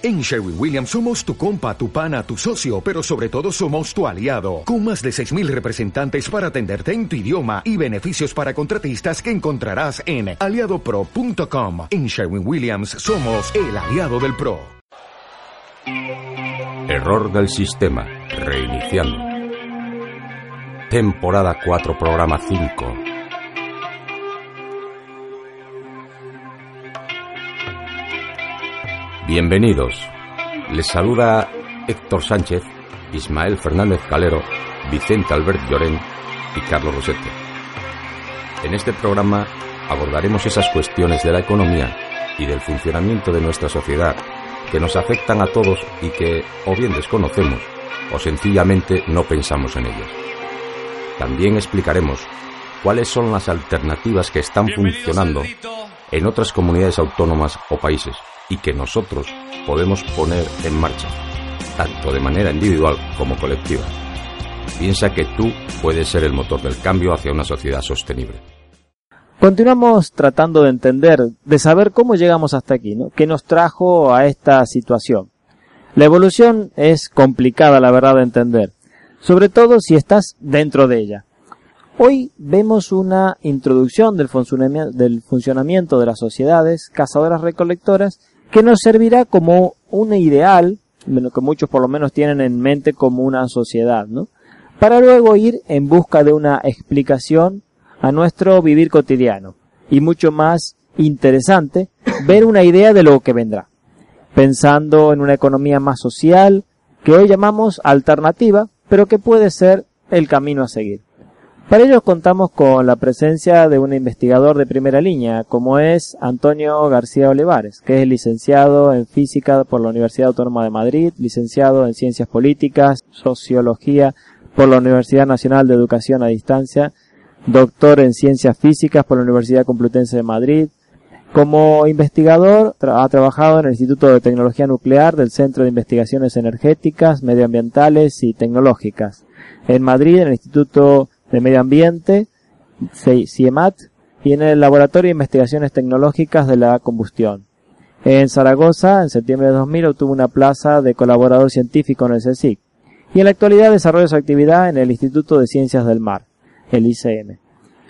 En Sherwin Williams somos tu compa, tu pana, tu socio, pero sobre todo somos tu aliado, con más de 6.000 representantes para atenderte en tu idioma y beneficios para contratistas que encontrarás en aliadopro.com. En Sherwin Williams somos el aliado del PRO. Error del sistema, reiniciando. Temporada 4, programa 5. Bienvenidos. Les saluda Héctor Sánchez, Ismael Fernández Calero, Vicente Albert Llorén y Carlos Rosete. En este programa abordaremos esas cuestiones de la economía y del funcionamiento de nuestra sociedad que nos afectan a todos y que o bien desconocemos o sencillamente no pensamos en ellas. También explicaremos cuáles son las alternativas que están funcionando en otras comunidades autónomas o países y que nosotros podemos poner en marcha, tanto de manera individual como colectiva. Piensa que tú puedes ser el motor del cambio hacia una sociedad sostenible. Continuamos tratando de entender, de saber cómo llegamos hasta aquí, ¿no? ¿Qué nos trajo a esta situación? La evolución es complicada, la verdad, de entender, sobre todo si estás dentro de ella. Hoy vemos una introducción del funcionamiento de las sociedades cazadoras recolectoras que nos servirá como un ideal, que muchos por lo menos tienen en mente como una sociedad, ¿no? Para luego ir en busca de una explicación a nuestro vivir cotidiano y mucho más interesante ver una idea de lo que vendrá, pensando en una economía más social que hoy llamamos alternativa, pero que puede ser el camino a seguir. Para ello contamos con la presencia de un investigador de primera línea, como es Antonio García Olivares, que es licenciado en física por la Universidad Autónoma de Madrid, licenciado en ciencias políticas, sociología por la Universidad Nacional de Educación a Distancia, doctor en ciencias físicas por la Universidad Complutense de Madrid. Como investigador ha trabajado en el Instituto de Tecnología Nuclear del Centro de Investigaciones Energéticas, Medioambientales y Tecnológicas. En Madrid, en el Instituto de Medio Ambiente, CIEMAT, y en el Laboratorio de Investigaciones Tecnológicas de la Combustión. En Zaragoza, en septiembre de 2000, obtuvo una plaza de colaborador científico en el CSIC. Y en la actualidad desarrolla su actividad en el Instituto de Ciencias del Mar, el ICM.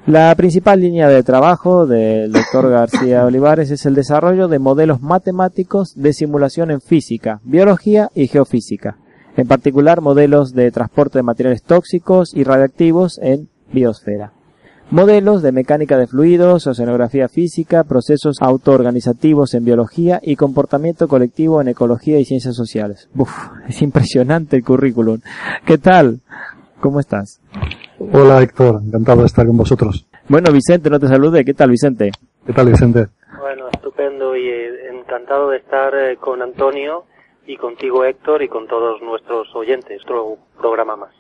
La principal línea de trabajo del doctor García Olivares es el desarrollo de modelos matemáticos de simulación en física, biología y geofísica, en particular modelos de transporte de materiales tóxicos y radiactivos en biosfera. Modelos de mecánica de fluidos, oceanografía física, procesos autoorganizativos en biología y comportamiento colectivo en ecología y ciencias sociales. Uf, es impresionante el currículum. ¿Qué tal? ¿Cómo estás? Hola Héctor, encantado de estar con vosotros. Bueno, Vicente, no te salude. ¿Qué tal, Vicente? ¿Qué tal, Vicente? Bueno, estupendo y eh, encantado de estar eh, con Antonio y contigo Héctor y con todos nuestros oyentes, otro programa más.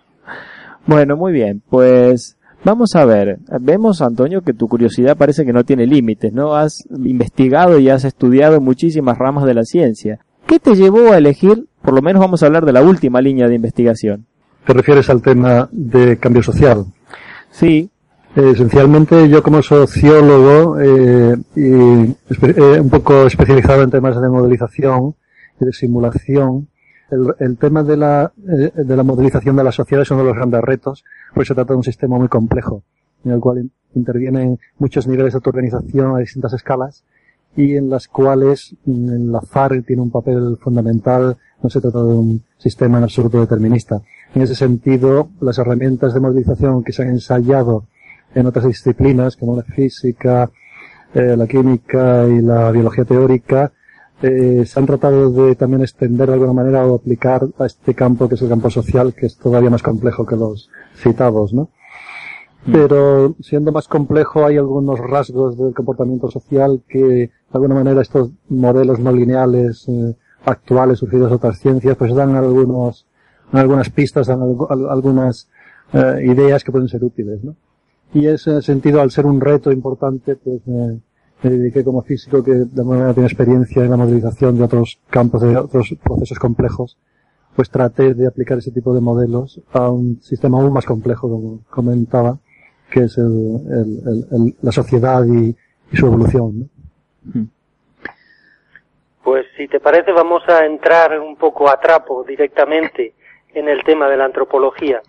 Bueno, muy bien, pues vamos a ver, vemos Antonio que tu curiosidad parece que no tiene límites, ¿no? Has investigado y has estudiado muchísimas ramas de la ciencia. ¿Qué te llevó a elegir, por lo menos vamos a hablar de la última línea de investigación? ¿Te refieres al tema de cambio social? Sí. Eh, esencialmente yo como sociólogo eh, y eh, un poco especializado en temas de modelización, de simulación. El, el tema de la, eh, de la modelización de la sociedad es uno de los grandes retos, porque se trata de un sistema muy complejo, en el cual intervienen muchos niveles de autoorganización a distintas escalas y en las cuales mm, la FARC tiene un papel fundamental, no se trata de un sistema en absoluto determinista. En ese sentido, las herramientas de modelización que se han ensayado en otras disciplinas, como la física, eh, la química y la biología teórica, eh, se han tratado de también extender de alguna manera o aplicar a este campo que es el campo social, que es todavía más complejo que los citados, ¿no? Pero siendo más complejo hay algunos rasgos del comportamiento social que de alguna manera estos modelos no lineales eh, actuales surgidos de otras ciencias pues dan algunos algunas pistas, dan algunas eh, ideas que pueden ser útiles, ¿no? Y en ese sentido, al ser un reto importante, pues me, me dediqué como físico que de alguna manera tiene experiencia en la modelización de otros campos, de otros procesos complejos, pues traté de aplicar ese tipo de modelos a un sistema aún más complejo, como comentaba, que es el, el, el, la sociedad y, y, su evolución. ¿no? Pues si te parece vamos a entrar un poco a trapo directamente en el tema de la antropología.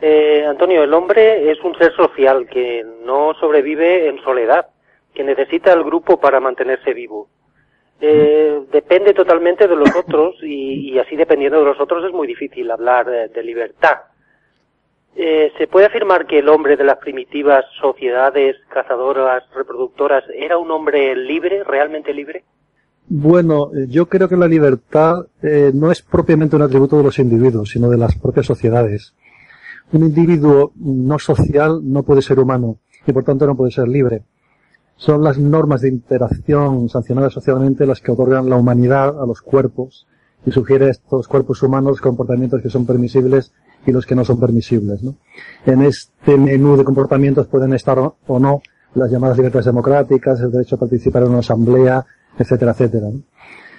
Eh, Antonio, el hombre es un ser social que no sobrevive en soledad, que necesita el grupo para mantenerse vivo. Eh, depende totalmente de los otros y, así dependiendo de los otros es muy difícil hablar de, libertad. Eh, ¿Se puede afirmar que el hombre de las primitivas sociedades cazadoras, reproductoras, era un hombre libre, realmente libre? Bueno, yo creo que la libertad eh, no es propiamente un atributo de los individuos, sino de las propias sociedades. Un individuo no social no puede ser humano y por tanto no puede ser libre. Son las normas de interacción sancionadas socialmente las que otorgan la humanidad a los cuerpos y sugiere a estos cuerpos humanos comportamientos que son permisibles y los que no son permisibles. ¿no? En este menú de comportamientos pueden estar o no las llamadas libertades democráticas, el derecho a participar en una asamblea, etcétera, etcétera.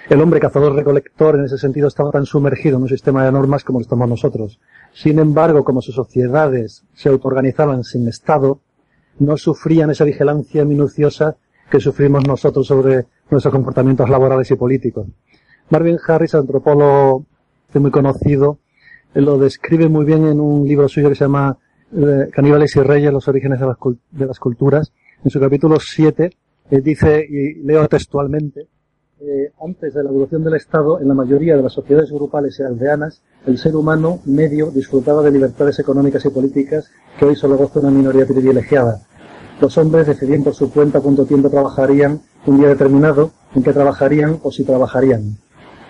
El hombre cazador-recolector en ese sentido estaba tan sumergido en un sistema de normas como lo estamos nosotros. Sin embargo, como sus sociedades se autoorganizaban sin Estado, no sufrían esa vigilancia minuciosa que sufrimos nosotros sobre nuestros comportamientos laborales y políticos. Marvin Harris, antropólogo muy conocido, lo describe muy bien en un libro suyo que se llama eh, Caníbales y Reyes, los orígenes de las, de las culturas. En su capítulo 7 eh, dice, y leo textualmente, eh, antes de la evolución del Estado, en la mayoría de las sociedades grupales y aldeanas, el ser humano medio disfrutaba de libertades económicas y políticas que hoy solo goza una minoría privilegiada. Los hombres decidían por su cuenta cuánto tiempo trabajarían un día determinado, en qué trabajarían o si trabajarían.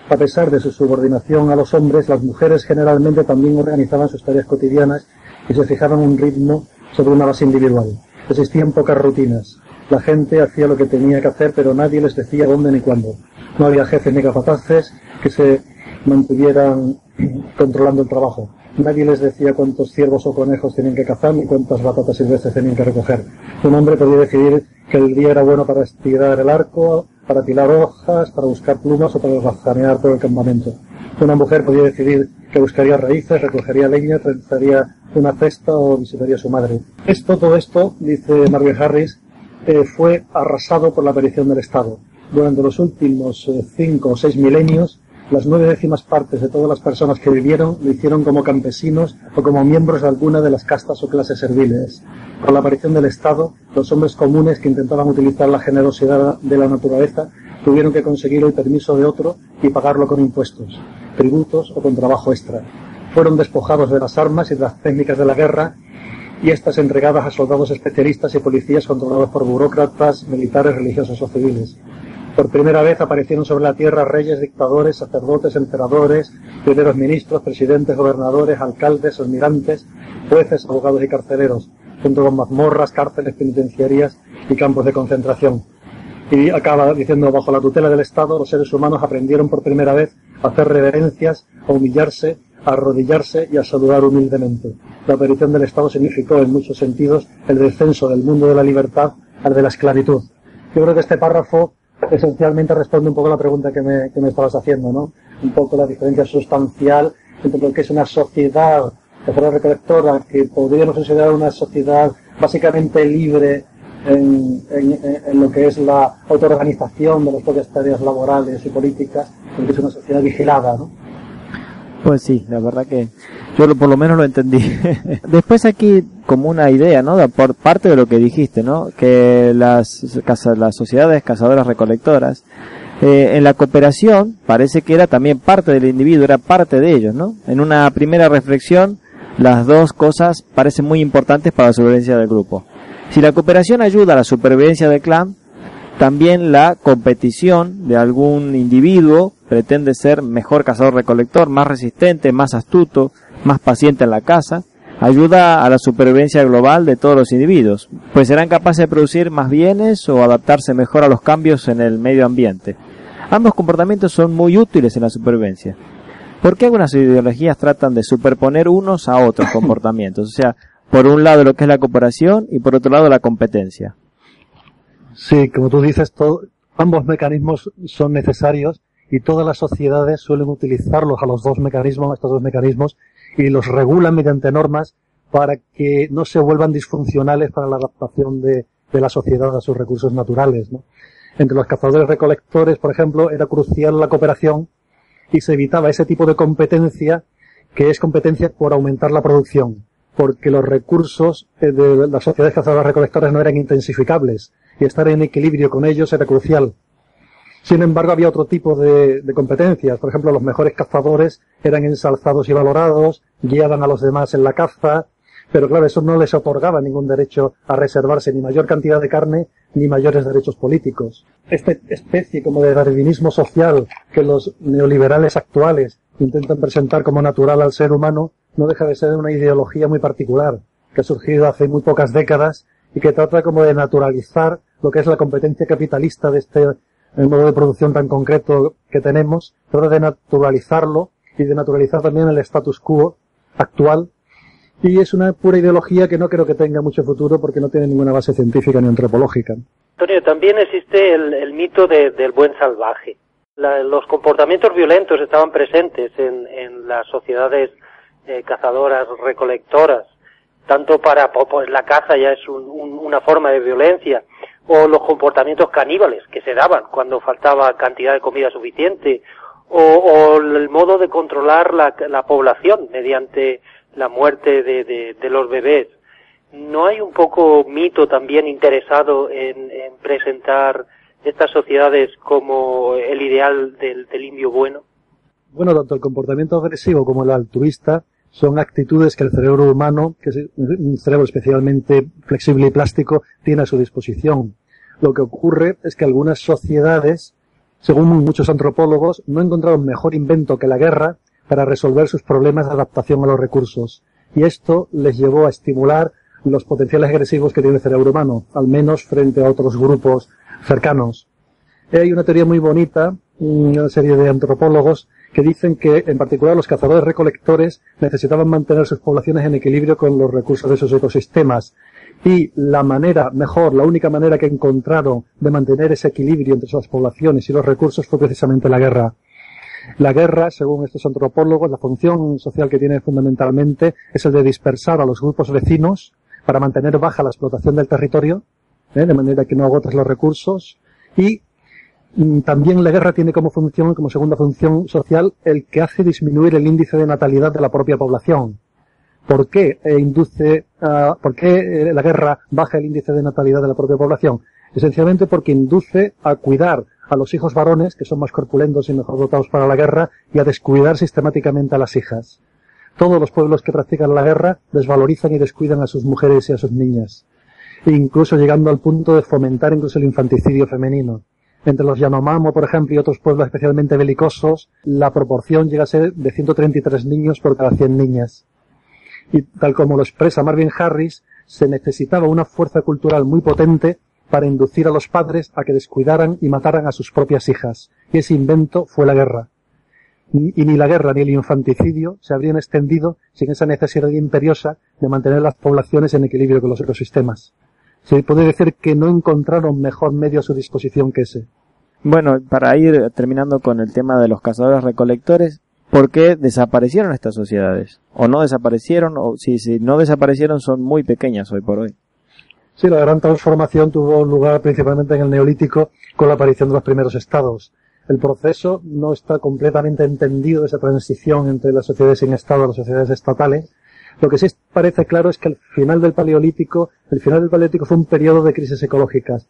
A pesar de su subordinación a los hombres, las mujeres generalmente también organizaban sus tareas cotidianas y se fijaban un ritmo sobre una base individual. Existían pocas rutinas. La gente hacía lo que tenía que hacer, pero nadie les decía dónde ni cuándo. No había jefes ni capataces que se mantuvieran controlando el trabajo. Nadie les decía cuántos ciervos o conejos tenían que cazar ni cuántas batatas silvestres tenían que recoger. Un hombre podía decidir que el día era bueno para estirar el arco, para tirar hojas, para buscar plumas o para razanear todo el campamento. Una mujer podía decidir que buscaría raíces, recogería leña, trenzaría una cesta o visitaría a su madre. Esto, todo esto, dice Margaret Harris, eh, fue arrasado por la aparición del Estado. Durante los últimos eh, cinco o seis milenios, las nueve décimas partes de todas las personas que vivieron lo hicieron como campesinos o como miembros de alguna de las castas o clases serviles. Con la aparición del Estado, los hombres comunes que intentaban utilizar la generosidad de la naturaleza tuvieron que conseguir el permiso de otro y pagarlo con impuestos, tributos o con trabajo extra. Fueron despojados de las armas y de las técnicas de la guerra y estas entregadas a soldados especialistas y policías controlados por burócratas, militares, religiosos o civiles. Por primera vez aparecieron sobre la tierra reyes, dictadores, sacerdotes, emperadores, primeros ministros, presidentes, gobernadores, alcaldes, almirantes, jueces, abogados y carceleros, junto con mazmorras, cárceles, penitenciarías y campos de concentración. Y acaba diciendo, bajo la tutela del Estado, los seres humanos aprendieron por primera vez a hacer reverencias, a humillarse, a arrodillarse y a saludar humildemente. La aparición del Estado significó, en muchos sentidos, el descenso del mundo de la libertad al de la esclavitud. Yo creo que este párrafo esencialmente responde un poco a la pregunta que me, que me estabas haciendo, ¿no? Un poco la diferencia sustancial entre lo que es una sociedad de recolectora, que podríamos considerar una sociedad básicamente libre en, lo que es la autoorganización de las propias tareas laborales y políticas, porque es una sociedad vigilada, ¿no? Pues sí, la verdad que yo por lo menos lo entendí. Después aquí como una idea, ¿no? Por parte de lo que dijiste, ¿no? Que las, las sociedades cazadoras recolectoras, eh, en la cooperación parece que era también parte del individuo, era parte de ellos, ¿no? En una primera reflexión, las dos cosas parecen muy importantes para la supervivencia del grupo. Si la cooperación ayuda a la supervivencia del clan, también la competición de algún individuo pretende ser mejor cazador-recolector, más resistente, más astuto, más paciente en la caza, ayuda a la supervivencia global de todos los individuos, pues serán capaces de producir más bienes o adaptarse mejor a los cambios en el medio ambiente. Ambos comportamientos son muy útiles en la supervivencia. ¿Por qué algunas ideologías tratan de superponer unos a otros comportamientos? O sea, por un lado lo que es la cooperación y por otro lado la competencia. Sí, como tú dices, ambos mecanismos son necesarios y todas las sociedades suelen utilizarlos a los dos mecanismos, estos dos mecanismos, y los regulan mediante normas para que no se vuelvan disfuncionales para la adaptación de, de la sociedad a sus recursos naturales. ¿no? Entre los cazadores recolectores, por ejemplo, era crucial la cooperación y se evitaba ese tipo de competencia que es competencia por aumentar la producción, porque los recursos eh, de las sociedades cazadoras recolectores no eran intensificables y estar en equilibrio con ellos era crucial. Sin embargo, había otro tipo de, de, competencias. Por ejemplo, los mejores cazadores eran ensalzados y valorados, guiaban a los demás en la caza, pero claro, eso no les otorgaba ningún derecho a reservarse ni mayor cantidad de carne ni mayores derechos políticos. Esta especie como de darwinismo social que los neoliberales actuales intentan presentar como natural al ser humano no deja de ser una ideología muy particular que ha surgido hace muy pocas décadas y que trata como de naturalizar lo que es la competencia capitalista de este modo de producción tan concreto que tenemos, trata de naturalizarlo y de naturalizar también el status quo actual y es una pura ideología que no creo que tenga mucho futuro porque no tiene ninguna base científica ni antropológica. Antonio, también existe el, mito del buen salvaje. los comportamientos violentos estaban presentes en, las sociedades eh, cazadoras, recolectoras, tanto para pues la caza ya es una forma de violencia, o los comportamientos caníbales que se daban cuando faltaba cantidad de comida suficiente, o, el modo de controlar la, la población mediante la muerte de, los bebés. ¿No hay un poco mito también interesado en, presentar estas sociedades como el ideal del, del indio bueno? Bueno, tanto el comportamiento agresivo como el altruista son actitudes que el cerebro humano, que es un cerebro especialmente flexible y plástico, tiene a su disposición. Lo que ocurre es que algunas sociedades, según muchos antropólogos, no encontraron mejor invento que la guerra para resolver sus problemas de adaptación a los recursos. Y esto les llevó a estimular los potenciales agresivos que tiene el cerebro humano, al menos frente a otros grupos cercanos. Hay una teoría muy bonita, una serie de antropólogos, que dicen que, en particular, los cazadores recolectores necesitaban mantener sus poblaciones en equilibrio con los recursos de sus ecosistemas. Y la manera, mejor, la única manera que encontraron de mantener ese equilibrio entre sus poblaciones y los recursos fue precisamente la guerra. La guerra, según estos antropólogos, la función social que tiene fundamentalmente es el de dispersar a los grupos vecinos para mantener baja la explotación del territorio, ¿eh? de manera que no agotes los recursos, y también la guerra tiene como función, como segunda función social, el que hace disminuir el índice de natalidad de la propia población. ¿Por qué eh, induce, uh, por qué eh, la guerra baja el índice de natalidad de la propia población? Esencialmente porque induce a cuidar a los hijos varones, que son más corpulentos y mejor dotados para la guerra, y a descuidar sistemáticamente a las hijas. Todos los pueblos que practican la guerra desvalorizan y descuidan a sus mujeres y a sus niñas, incluso llegando al punto de fomentar incluso el infanticidio femenino. Entre los Yanomamo, por ejemplo, y otros pueblos especialmente belicosos, la proporción llega a ser de 133 niños por cada 100 niñas. Y tal como lo expresa Marvin Harris, se necesitaba una fuerza cultural muy potente para inducir a los padres a que descuidaran y mataran a sus propias hijas. Y ese invento fue la guerra. Y ni la guerra ni el infanticidio se habrían extendido sin esa necesidad imperiosa de mantener las poblaciones en equilibrio con los ecosistemas. Se puede decir que no encontraron mejor medio a su disposición que ese. Bueno, para ir terminando con el tema de los cazadores recolectores, ¿por qué desaparecieron estas sociedades? ¿O no desaparecieron? O si, si no desaparecieron son muy pequeñas hoy por hoy. Sí, la gran transformación tuvo lugar principalmente en el Neolítico con la aparición de los primeros estados. El proceso no está completamente entendido, esa transición entre las sociedades sin estado y las sociedades estatales. Lo que sí parece claro es que el final del Paleolítico, el final del Paleolítico fue un periodo de crisis ecológicas,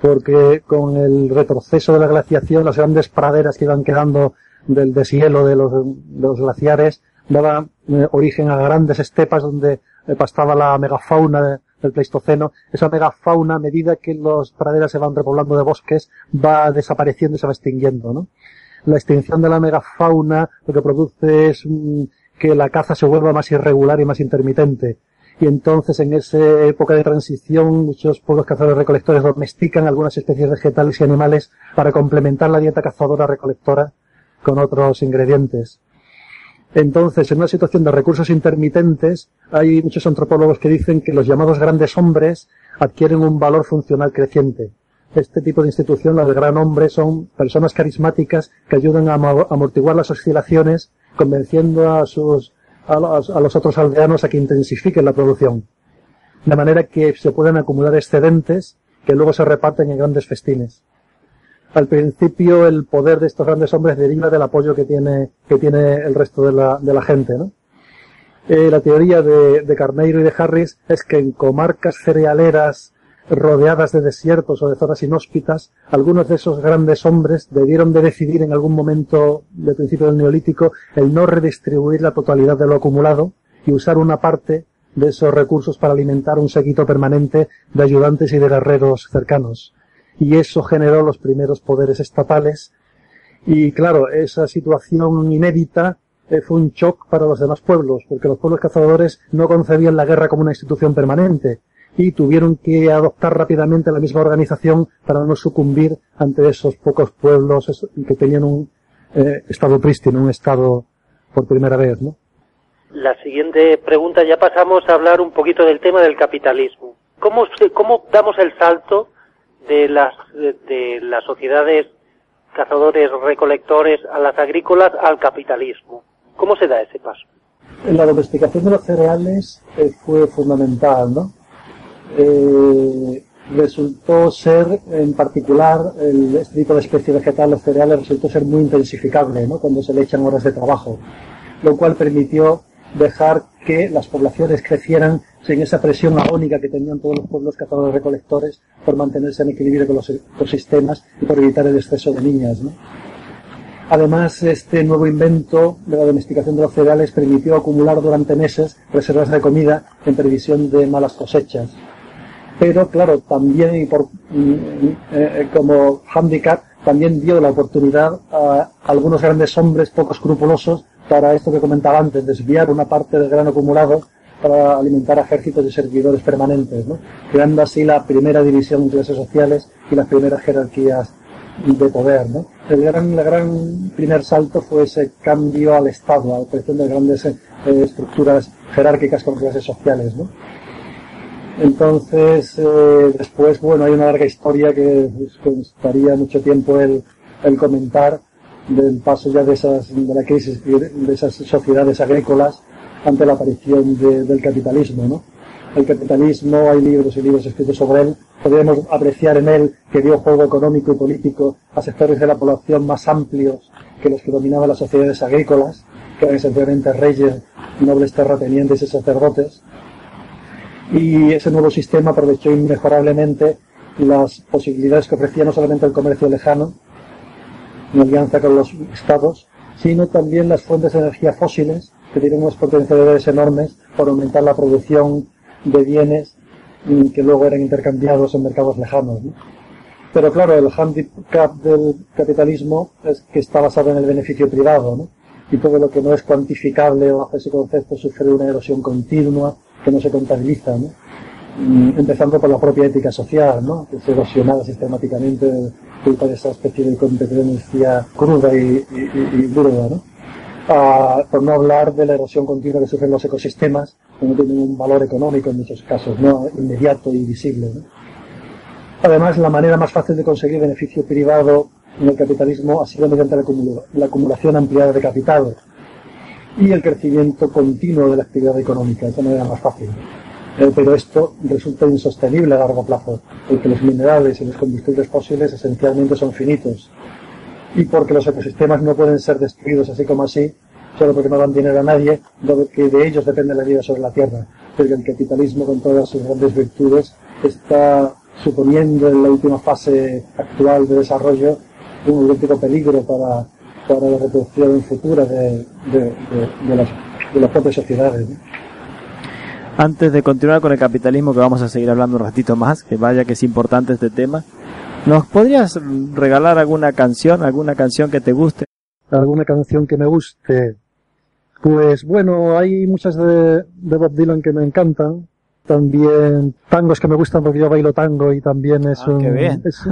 porque con el retroceso de la glaciación, las grandes praderas que iban quedando del deshielo de los, glaciares daban eh, origen a grandes estepas donde eh, pastaba la megafauna del Pleistoceno, esa megafauna a medida que los praderas se van repoblando de bosques va desapareciendo y se va extinguiendo, ¿no? La extinción de la megafauna lo que produce es mm, que la caza se vuelva más irregular y más intermitente. Y entonces en esa época de transición muchos pueblos cazadores recolectores domestican algunas especies vegetales y animales para complementar la dieta cazadora recolectora con otros ingredientes. Entonces, en una situación de recursos intermitentes, hay muchos antropólogos que dicen que los llamados grandes hombres adquieren un valor funcional creciente. Este tipo de institución, la de gran hombre, son personas carismáticas que ayudan a amortiguar las oscilaciones, convenciendo a sus, a los, a los otros aldeanos a que intensifiquen la producción. De manera que se pueden acumular excedentes que luego se reparten en grandes festines. al principio el poder de estos grandes hombres deriva del apoyo que tiene, que tiene el resto de la, de la gente, ¿no? Eh, la teoría de, de Carneiro y de Harris es que en comarcas cerealeras rodeadas de desiertos o de zonas inhóspitas, algunos de esos grandes hombres debieron de decidir en algún momento del principio del neolítico el no redistribuir la totalidad de lo acumulado y usar una parte de esos recursos para alimentar un séquito permanente de ayudantes y de guerreros cercanos. Y eso generó los primeros poderes estatales. Y claro, esa situación inédita eh, fue un shock para los demás pueblos, porque los pueblos cazadores no concebían la guerra como una institución permanente y tuvieron que adoptar rápidamente la misma organización para no sucumbir ante esos pocos pueblos que tenían un eh, estado prístino, un estado por primera vez, ¿no? La siguiente pregunta, ya pasamos a hablar un poquito del tema del capitalismo. ¿Cómo, cómo damos el salto de las, de, las sociedades cazadores recolectores a las agrícolas al capitalismo? ¿Cómo se da ese paso? La domesticación de los cereales eh, fue fundamental, ¿no? Eh, resultó ser, en particular, el, este tipo de especie vegetal, los cereales, resultó ser muy intensificable, ¿no? Cuando se le echan horas de trabajo, lo cual permitió dejar que las poblaciones crecieran sin esa presión agónica que tenían todos los pueblos cazadores recolectores por mantenerse en equilibrio con los ecosistemas y por evitar el exceso de niñas. Además, este nuevo invento de la domesticación de los cereales permitió acumular durante meses reservas de comida en previsión de malas cosechas. Pero, claro, también y por, eh, como handicap, también dio la oportunidad a algunos grandes hombres poco escrupulosos para esto que comentaba antes, desviar una parte del grano acumulado para alimentar ejércitos de servidores permanentes, ¿no? creando así la primera división en clases sociales y las primeras jerarquías de poder. ¿no? El gran, gran primer salto fue ese cambio al Estado, a la creación de grandes eh, estructuras jerárquicas con clases sociales. ¿no? Entonces, eh, después, bueno, hay una larga historia que costaría mucho tiempo el, comentar, del paso ya de esas, de la crisis de esas sociedades agrícolas ante la aparición del capitalismo, ¿no? El capitalismo, hay libros y libros escritos sobre él, podemos apreciar en él que dio juego económico y político a sectores de la población más amplios que los que dominaban las sociedades agrícolas, que eran esencialmente reyes, nobles terratenientes y sacerdotes. Y ese nuevo sistema aprovechó inmejorablemente las posibilidades que ofrecía no solamente el comercio lejano, en alianza con los estados, sino también las fuentes de energía fósiles, que tienen unos potencialidades enormes por aumentar la producción de bienes que luego eran intercambiados en mercados lejanos. Pero claro, el handicap del capitalismo es que está basado en el beneficio privado, ¿no? y todo lo que no es cuantificable o hace ese concepto sufre una erosión continua que no se contabiliza. Mm, empezando por la propia ética social, que es erosionada sistemáticamente culpa de esa especie de competencia cruda y, y, ¿no? Ah, por no hablar de la erosión continua que sufren los ecosistemas, que no tienen un valor económico en muchos casos, ¿no? inmediato y visible. Además, la manera más fácil de conseguir beneficio privado en el capitalismo ha sido mediante la acumulación ampliada de capital y el crecimiento continuo de la actividad económica, es la manera más fácil. Eh, pero esto resulta insostenible a largo plazo, porque los minerales y los combustibles fósiles esencialmente son finitos, y porque los ecosistemas no pueden ser destruidos así como así, solo porque no dan dinero a nadie, dado que de ellos depende la vida sobre la Tierra, porque el capitalismo con todas sus grandes virtudes está suponiendo en la última fase actual de desarrollo un auténtico peligro para, para la reproducción futura de, de, de, las, de las propias sociedades. Antes de continuar con el capitalismo, que vamos a seguir hablando un ratito más, que vaya que es importante este tema, ¿nos podrías regalar alguna canción, alguna canción que te guste? ¿Alguna canción que me guste? Pues bueno, hay muchas de, Bob Dylan que me encantan. También tangos que me gustan porque yo bailo tango y también es, ah, un, es,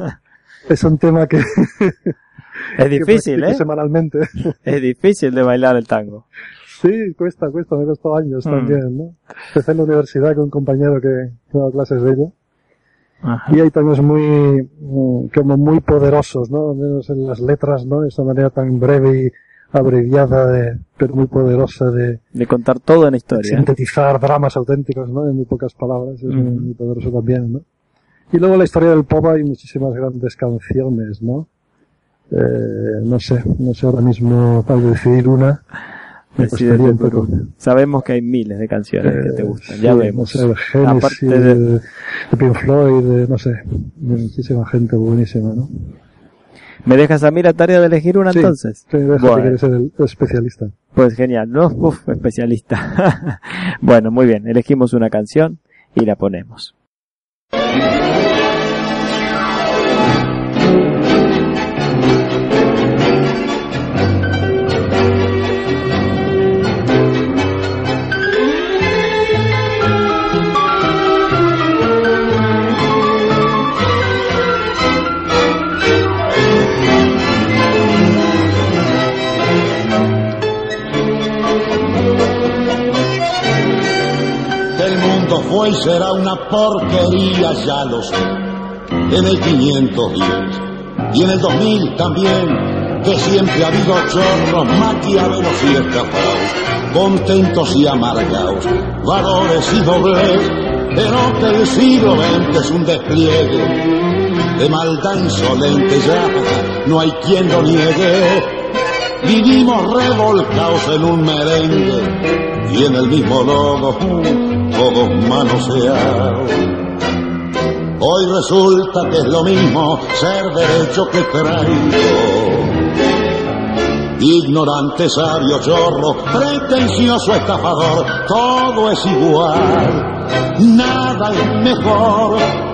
un tema que... es difícil, ¿eh? Semanalmente. Es difícil de bailar el tango. Sí, cuesta, cuesta, me costó años mm. también, ¿no? Empecé en la universidad con un compañero que, daba clases de ello. Y hay tangos muy, mm, como muy poderosos, ¿no? Menos en las letras, ¿no? De esa manera tan breve y abreviada, de, pero muy poderosa de... De contar todo en la historia. Sintetizar dramas auténticos, ¿no? En muy pocas palabras. Es muy, poderoso también, ¿no? Y luego la historia del pop hay muchísimas grandes canciones, ¿no? Eh, no sé, no sé ahora mismo para decidir una. Un poco. Sabemos que hay miles de canciones que te Eh, gustan, ya vemos. No sé, de Genesis, Aparte de- Pink Floyd, de, no sé, de muchísima gente buenísima, ¿no? ¿Me dejas a mí la tarea de elegir una Sí, entonces? Sí, Bueno. que eres el especialista. Pues genial, ¿no? Uf, especialista. bueno, muy bien, elegimos una canción y la ponemos. Thank you. Mundo fue y será una porquería, ya lo sé. En el 510 y en el 2000 también, que siempre ha habido chorros, maquiavelos y estafados, contentos y amargados, valores y doblez, pero que el siglo XX es un despliegue de maldad insolente, ya no hay quien lo niegue. Vivimos revolcados en un merengue y en el mismo lodo, todos manoseados. Hoy resulta que es lo mismo ser derecho que traigo. Ignorante, sabio, chorro, pretencioso, estafador, todo es igual, nada es mejor.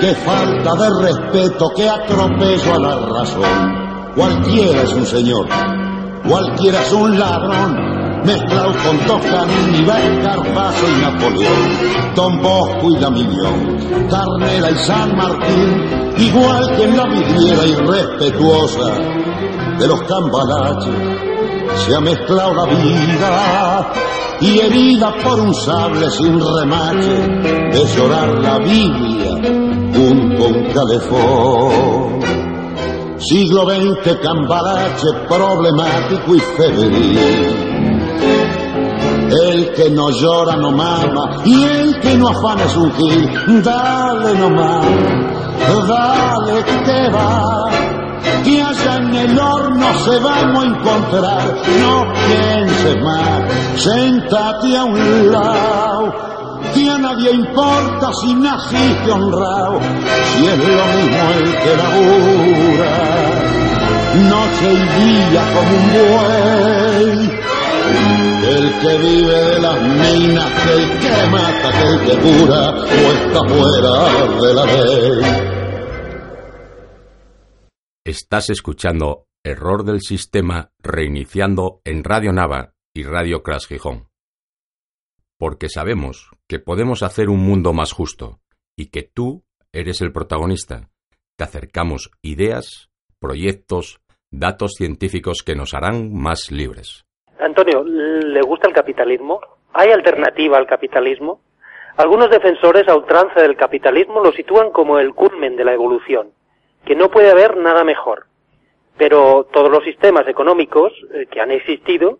Qué falta de respeto, qué atropello a la razón. Cualquiera es un señor, cualquiera es un ladrón, mezclado con Toscanini, Carpazo y Napoleón, Don Bosco y Damiñón, Carnera y San Martín, igual que en la vidriera irrespetuosa de los cambalaches, se ha mezclado la vida y herida por un sable sin remache de llorar la Biblia a un calefón. Siglo XX cambalache problemático y febril. El que no llora no mama y el que no afana es un gil. Dale nomás, dale que va. Que allá en el horno se vamos a encontrar. No pienses más, sentate a un lado. Que a nadie importa si naciste honrado, si es lo mismo el que labura noche y día como un buey. El que vive de las minas, que el que mata, que el que cura, o está fuera de la ley. Estás escuchando Error del Sistema reiniciando en Radio Nava y Radio Crash Gijón. Porque sabemos que podemos hacer un mundo más justo y que tú eres el protagonista. Te acercamos ideas, proyectos, datos científicos que nos harán más libres. Antonio, ¿le gusta el capitalismo? ¿Hay alternativa al capitalismo? Algunos defensores a ultranza del capitalismo lo sitúan como el culmen de la evolución, que no puede haber nada mejor. Pero todos los sistemas económicos eh, que han existido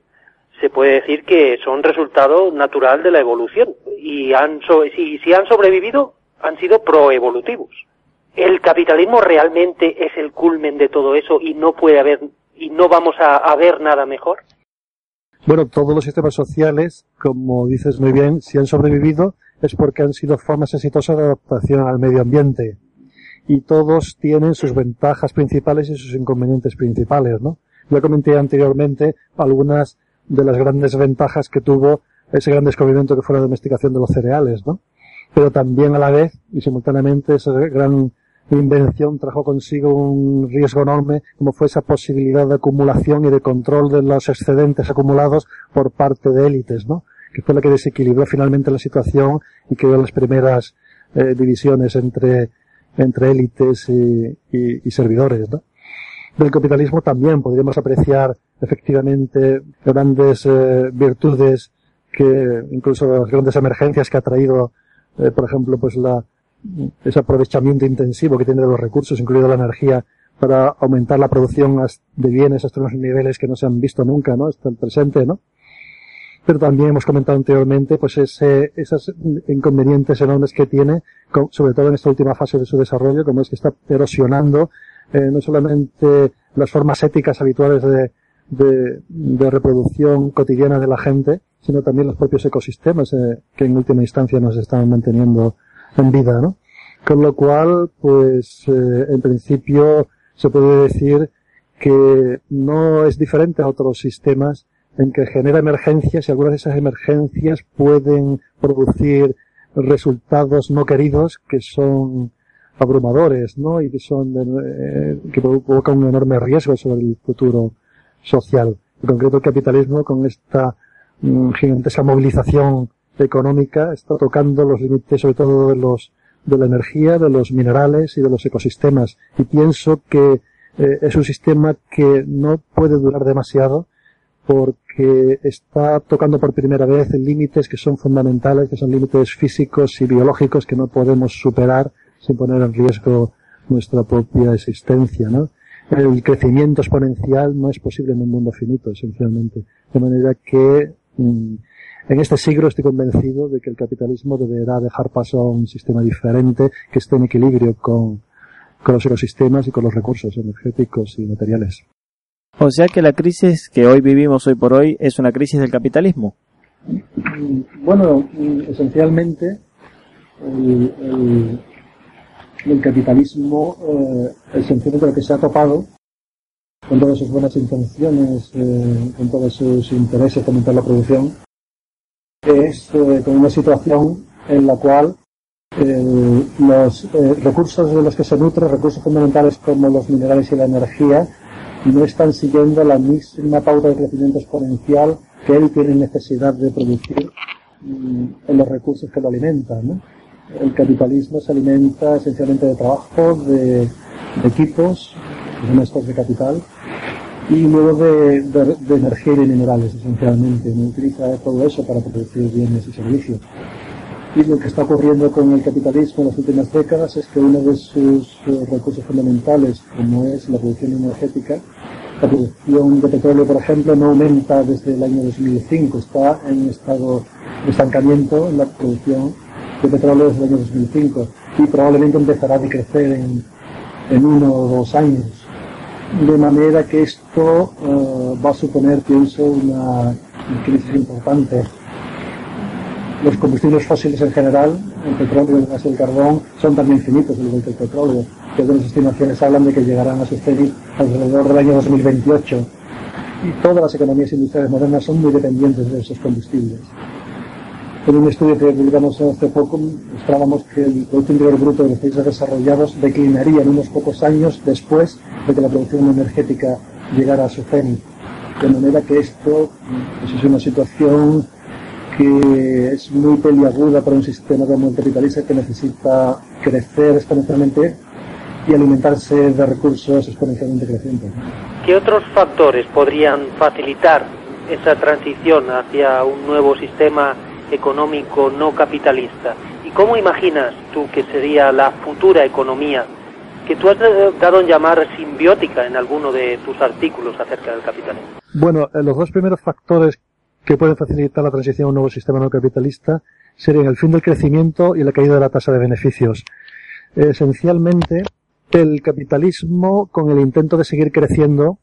se puede decir que son resultado natural de la evolución y han so- si, han sobrevivido han sido proevolutivos. ¿El capitalismo realmente es el culmen de todo eso y no puede haber y no vamos a, a ver nada mejor? Bueno, todos los sistemas sociales, como dices muy bien, si han sobrevivido es porque han sido formas exitosas de adaptación al medio ambiente. Y todos tienen sus ventajas principales y sus inconvenientes principales, ¿no? Ya comenté anteriormente algunas de las grandes ventajas que tuvo ese gran descubrimiento que fue la domesticación de los cereales, ¿no? Pero también a la vez y simultáneamente esa gran invención trajo consigo un riesgo enorme como fue esa posibilidad de acumulación y de control de los excedentes acumulados por parte de élites, ¿no? Que fue la que desequilibró finalmente la situación y creó las primeras eh, divisiones entre, entre élites y, y, servidores, ¿no? Del capitalismo también podríamos apreciar efectivamente grandes eh, virtudes que incluso las grandes emergencias que ha traído, eh, por ejemplo, pues la, ese aprovechamiento intensivo que tiene de los recursos, incluido la energía, para aumentar la producción de bienes hasta unos niveles que no se han visto nunca, ¿no? Hasta el presente, ¿no? Pero también hemos comentado anteriormente, pues ese, esos inconvenientes enormes que tiene, sobre todo en esta última fase de su desarrollo, como es que está erosionando eh, no solamente las formas éticas habituales de, de, de, reproducción cotidiana de la gente, sino también los propios ecosistemas eh, que en última instancia nos están manteniendo en vida, ¿no? Con lo cual, pues, eh, en principio se puede decir que no es diferente a otros sistemas en que genera emergencias y algunas de esas emergencias pueden producir resultados no queridos que son abrumadores, ¿no? Y que son, eh, que provocan un enorme riesgo sobre el futuro social. En concreto el capitalismo con esta mm, gigantesca movilización económica está tocando los límites sobre todo de los de la energía, de los minerales y de los ecosistemas. Y pienso que eh, es un sistema que no puede durar demasiado porque está tocando por primera vez límites que son fundamentales, que son límites físicos y biológicos que no podemos superar sin poner en riesgo nuestra propia existencia, ¿no? El crecimiento exponencial no es posible en un mundo finito, esencialmente. De manera que mm, en este siglo estoy convencido de que el capitalismo deberá dejar paso a un sistema diferente que esté en equilibrio con, con los ecosistemas y con los recursos energéticos y materiales. O sea que la crisis que hoy vivimos hoy por hoy es una crisis del capitalismo. Bueno, esencialmente el, el, el capitalismo, eh, esencialmente lo que se ha topado con todas sus buenas intenciones, eh, con todos sus intereses, aumentar la producción, es eh, con una situación en la cual eh, los eh, recursos de los que se nutre, recursos fundamentales como los minerales y la energía, no están siguiendo la misma pauta de crecimiento exponencial que él tiene necesidad de producir mm, en los recursos que lo alimentan. El capitalismo se alimenta esencialmente de trabajo, de, equipos, de estos de capital, y luego de, de, energía y de minerales esencialmente. No utiliza todo eso para producir bienes y servicios. Y lo que está ocurriendo con el capitalismo en las últimas décadas es que uno de sus eh, recursos fundamentales, como es la producción energética, la producción de petróleo, por ejemplo, no aumenta desde el año 2005, está en estado de estancamiento en la producción de petróleo desde el año 2005 y probablemente empezará a decrecer en, en uno o dos años de manera que esto uh, va a suponer, pienso, una crisis importante. Los combustibles fósiles en general, el petróleo, el gas y el carbón, son también finitos, al igual que el petróleo, que las estimaciones hablan de que llegarán a su cenit alrededor del año 2028. Y todas las economías industriales modernas son muy dependientes de esos combustibles. En un estudio que publicamos hace poco, mostrábamos que el Producto Interior Bruto de los países desarrollados declinaría en unos pocos años después de que la producción energética llegara a su cenit. De manera que esto pues, es una situación que es muy peliaguda para un sistema como el capitalista que necesita crecer exponencialmente y alimentarse de recursos exponencialmente crecientes. ¿Qué otros factores podrían facilitar esa transición hacia un nuevo sistema económico no capitalista. ¿Y cómo imaginas tú que sería la futura economía que tú has dado en llamar simbiótica en alguno de tus artículos acerca del capitalismo? Bueno, eh, los dos primeros factores que pueden facilitar la transición a un nuevo sistema no capitalista serían el fin del crecimiento y la caída de la tasa de beneficios. Esencialmente, el capitalismo, con el intento de seguir creciendo,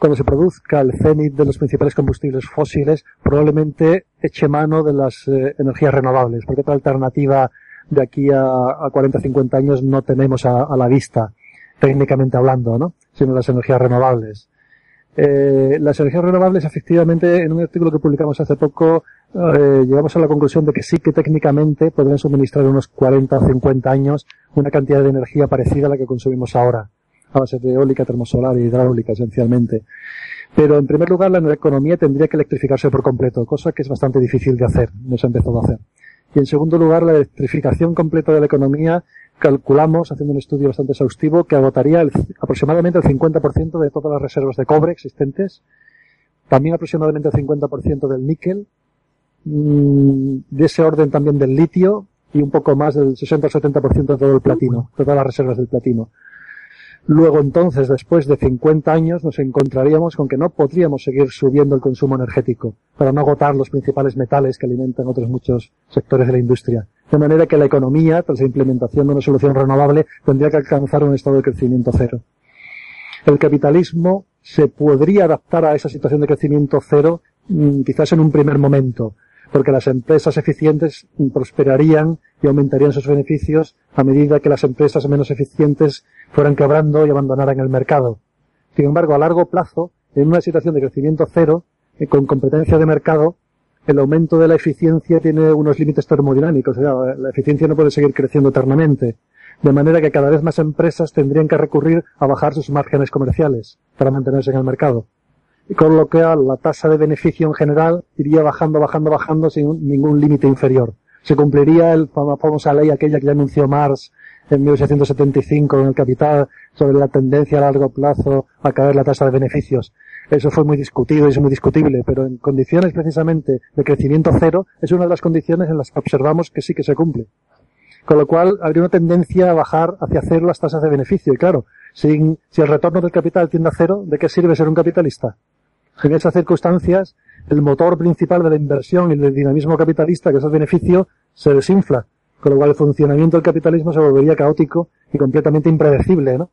cuando se produzca el cenit de los principales combustibles fósiles, probablemente eche mano de las eh, energías renovables, porque otra alternativa de aquí a, a 40 50 años no tenemos a, la vista, técnicamente hablando, ¿no? Sino las energías renovables. Eh, las energías renovables, efectivamente, en un artículo que publicamos hace poco, eh, llegamos a la conclusión de que sí que técnicamente podrían suministrar unos 40 o 50 años una cantidad de energía parecida a la que consumimos ahora a base de eólica, termosolar y hidráulica esencialmente. Pero en primer lugar la economía tendría que electrificarse por completo, cosa que es bastante difícil de hacer, no se ha empezado a hacer. Y en segundo lugar, la electrificación completa de la economía, calculamos, haciendo un estudio bastante exhaustivo, que agotaría aproximadamente el 50% de todas las reservas de cobre existentes, también aproximadamente el 50% del níquel, mm, de ese orden también del litio y un poco más del 60 o 70% de todo el platino, todas las reservas del platino. Luego entonces, después de 50 años, nos encontraríamos con que no podríamos seguir subiendo el consumo energético para no agotar los principales metales que alimentan otros muchos sectores de la industria. De manera que la economía, tras la implementación de una solución renovable, tendría que alcanzar un estado de crecimiento cero. El capitalismo se podría adaptar a esa situación de crecimiento cero mm, quizás en un primer momento, porque las empresas eficientes prosperarían y aumentarían sus beneficios a medida que las empresas menos eficientes fueran quebrando y abandonaran el mercado. Sin embargo, a largo plazo, en una situación de crecimiento cero, eh, con competencia de mercado, el aumento de la eficiencia tiene unos límites termodinámicos. O sea, la eficiencia no puede seguir creciendo eternamente. De manera que cada vez más empresas tendrían que recurrir a bajar sus márgenes comerciales para mantenerse en el mercado con lo que la tasa de beneficio en general iría bajando, bajando, bajando sin ningún límite inferior. Se cumpliría el, la famosa ley aquella que ya anunció Marx en 1875 en el Capital sobre la tendencia a largo plazo a caer la tasa de beneficios. Eso fue muy discutido y es muy discutible, pero en condiciones precisamente de crecimiento cero es una de las condiciones en las que observamos que sí que se cumple. Con lo cual habría una tendencia a bajar hacia cero las tasas de beneficio. Y claro, sin, si el retorno del capital tiende a cero, ¿de qué sirve ser un capitalista? En esas circunstancias, el motor principal de la inversión y del dinamismo capitalista, que es el beneficio, se desinfla, con lo cual el funcionamiento del capitalismo se volvería caótico y completamente impredecible, ¿no?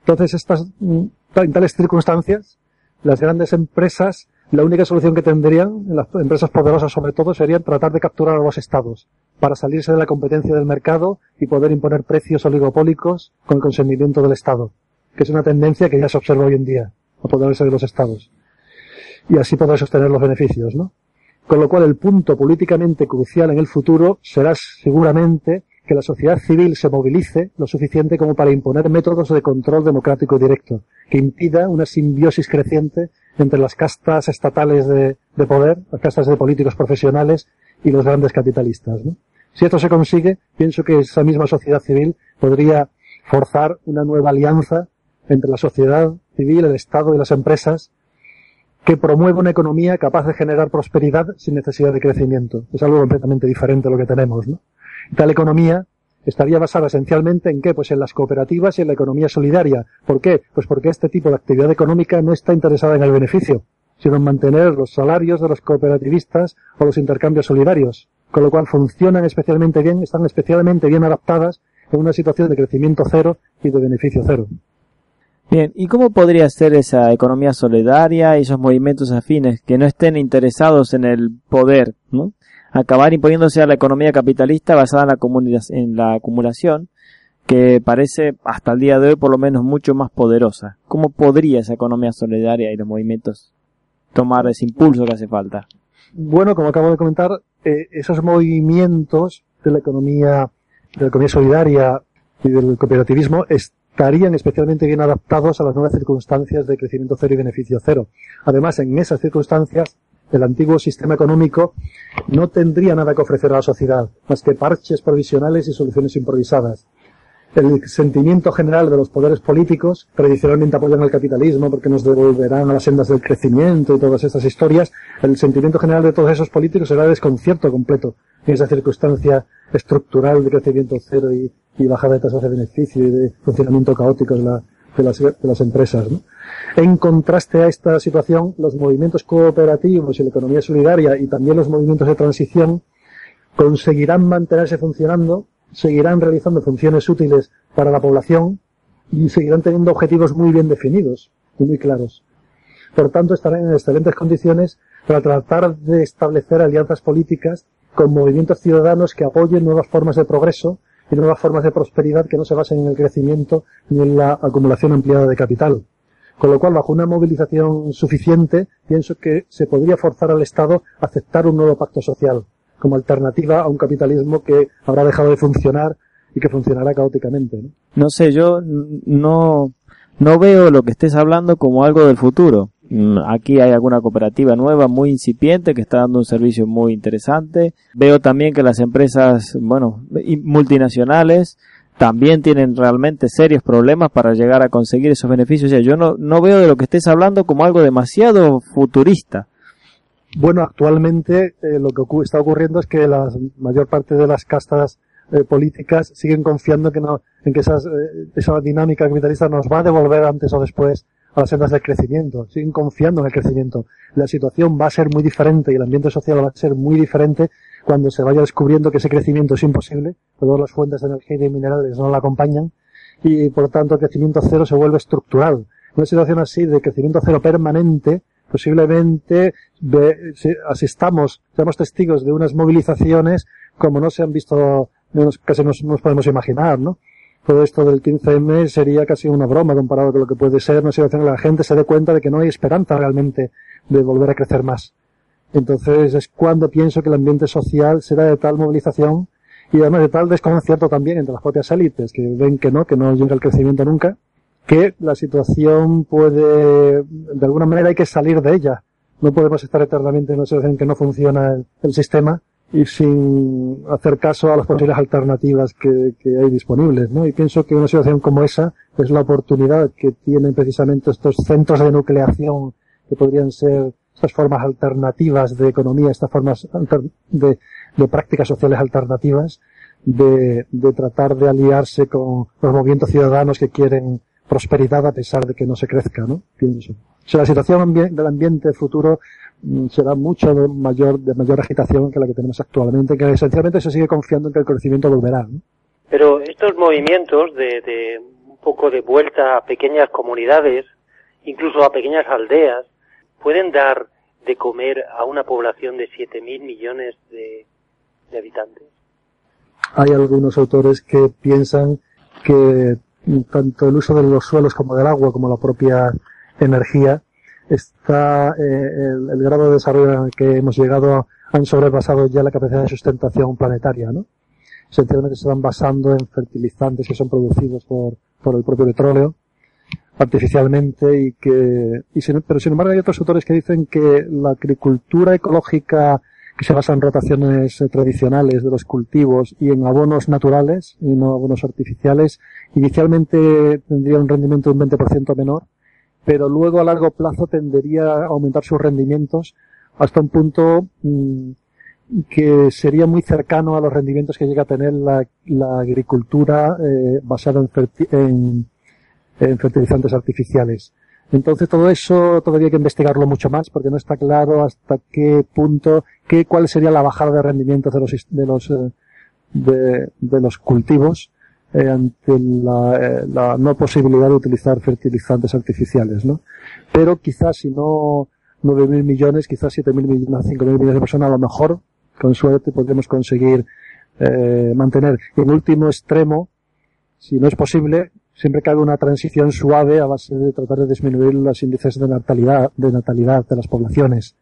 Entonces, estas, mm, en tales circunstancias, las grandes empresas, la única solución que tendrían, las empresas poderosas sobre todo, serían tratar de capturar a los estados para salirse de la competencia del mercado y poder imponer precios oligopólicos con el consentimiento del Estado, que es una tendencia que ya se observa hoy en día, apoderarse de los estados y así poder sostener los beneficios, ¿no? Con lo cual el punto políticamente crucial en el futuro será seguramente que la sociedad civil se movilice lo suficiente como para imponer métodos de control democrático directo, que impida una simbiosis creciente entre las castas estatales de, de poder, las castas de políticos profesionales y los grandes capitalistas. ¿no? Si esto se consigue, pienso que esa misma sociedad civil podría forzar una nueva alianza entre la sociedad civil, el Estado y las empresas que promueve una economía capaz de generar prosperidad sin necesidad de crecimiento. Es algo completamente diferente a lo que tenemos, ¿no? Tal economía estaría basada esencialmente en qué? Pues en las cooperativas y en la economía solidaria. ¿Por qué? Pues porque este tipo de actividad económica no está interesada en el beneficio, sino en mantener los salarios de los cooperativistas o los intercambios solidarios. Con lo cual funcionan especialmente bien, están especialmente bien adaptadas en una situación de crecimiento cero y de beneficio cero. Bien, ¿y cómo podría ser esa economía solidaria y esos movimientos afines que no estén interesados en el poder, ¿no? Acabar imponiéndose a la economía capitalista basada en la, en la acumulación, que parece hasta el día de hoy por lo menos mucho más poderosa. ¿Cómo podría esa economía solidaria y los movimientos tomar ese impulso que hace falta? Bueno, como acabo de comentar, eh, esos movimientos de la economía, de la economía solidaria y del cooperativismo es, estarían especialmente bien adaptados a las nuevas circunstancias de crecimiento cero y beneficio cero. Además, en esas circunstancias, el antiguo sistema económico no tendría nada que ofrecer a la sociedad, más que parches provisionales y soluciones improvisadas. El sentimiento general de los poderes políticos, tradicionalmente apoyan al capitalismo porque nos devolverán a las sendas del crecimiento y todas estas historias, el sentimiento general de todos esos políticos será desconcierto completo en esa circunstancia estructural de crecimiento cero y, y bajada de tasas de beneficio y de funcionamiento caótico de, la, de, las, de las, empresas. En contraste a esta situación, los movimientos cooperativos y la economía solidaria y también los movimientos de transición conseguirán mantenerse funcionando, seguirán realizando funciones útiles para la población y seguirán teniendo objetivos muy bien definidos y muy claros. Por tanto, estarán en excelentes condiciones para tratar de establecer alianzas políticas con movimientos ciudadanos que apoyen nuevas formas de progreso y nuevas formas de prosperidad que no se basen en el crecimiento ni en la acumulación ampliada de capital. Con lo cual, bajo una movilización suficiente, pienso que se podría forzar al Estado a aceptar un nuevo pacto social, como alternativa a un capitalismo que habrá dejado de funcionar y que funcionará caóticamente. No, sé, yo no, no veo lo que estés hablando como algo del futuro. Mm, aquí hay alguna cooperativa nueva muy incipiente que está dando un servicio muy interesante. Veo también que las empresas, bueno, multinacionales también tienen realmente serios problemas para llegar a conseguir esos beneficios. O sea, yo no, no veo de lo que estés hablando como algo demasiado futurista. Bueno, actualmente eh, lo que está ocurriendo es que la mayor parte de las castas eh, políticas siguen confiando que no, en que eh, esa dinámica capitalista nos va a devolver antes o después sendas del crecimiento. Siguen confiando en el crecimiento. La situación va a ser muy diferente y el ambiente social va a ser muy diferente cuando se vaya descubriendo que ese crecimiento es imposible, todas las fuentes de energía y de minerales no la acompañan, y por tanto el crecimiento cero se vuelve estructural. Una situación así de crecimiento cero permanente, posiblemente asistamos, seamos testigos de unas movilizaciones como no se han visto, casi no nos podemos imaginar, ¿no? Todo esto del 15M sería casi una broma comparado con lo que puede ser una situación en que la gente se dé cuenta de que no hay esperanza realmente de volver a crecer más. Entonces es cuando pienso que el ambiente social será de tal movilización y además de tal desconcierto también entre las propias élites que ven que no, que no llega el crecimiento nunca, que la situación puede, de alguna manera hay que salir de ella. No podemos estar eternamente en una situación en que no funciona el, sistema y sin hacer caso a las posibles alternativas que, que, hay disponibles, ¿no? Y pienso que una situación como esa es la oportunidad que tienen precisamente estos centros de nucleación que podrían ser estas formas alternativas de economía, estas formas de, de prácticas sociales alternativas, de, de, tratar de aliarse con los movimientos ciudadanos que quieren prosperidad a pesar de que no se crezca, ¿no? Pienso. O sea, la situación del ambiente futuro será mucho de mayor, de mayor agitación que la que tenemos actualmente, que esencialmente se sigue confiando en que el crecimiento volverá, ¿no? Pero estos movimientos de, de un poco de vuelta a pequeñas comunidades, incluso a pequeñas aldeas, pueden dar de comer a una población de 7.000 millones de, habitantes. Hay algunos autores que piensan que tanto el uso de los suelos como del agua como la propia energía está eh, el, grado de desarrollo el que hemos llegado han sobrepasado ya la capacidad de sustentación planetaria, ¿no? Esencialmente se van basando en fertilizantes que son producidos por, por el propio petróleo artificialmente y que, y pero sin embargo hay otros autores que dicen que la agricultura ecológica que se basa en rotaciones eh, tradicionales de los cultivos y en abonos naturales y no abonos artificiales, inicialmente tendría un rendimiento de un 20% menor, pero luego a largo plazo tendería a aumentar sus rendimientos hasta un punto mm, que sería muy cercano a los rendimientos que llega a tener la, agricultura eh, basada en, fertilizantes artificiales. Entonces todo eso todavía hay que investigarlo mucho más porque no está claro hasta qué punto, qué, cuál sería la bajada de rendimiento de los, de los, eh, de, los cultivos eh, ante la, eh, la, no posibilidad de utilizar fertilizantes artificiales, ¿no? Pero quizás si no 9.000 millones, quizás 7.000 millones, 5.000 millones de personas, a lo mejor, con suerte, podremos conseguir eh, mantener. en último extremo, si no es posible, siempre que haga una transición suave a base de tratar de disminuir los índices de natalidad, de natalidad de las poblaciones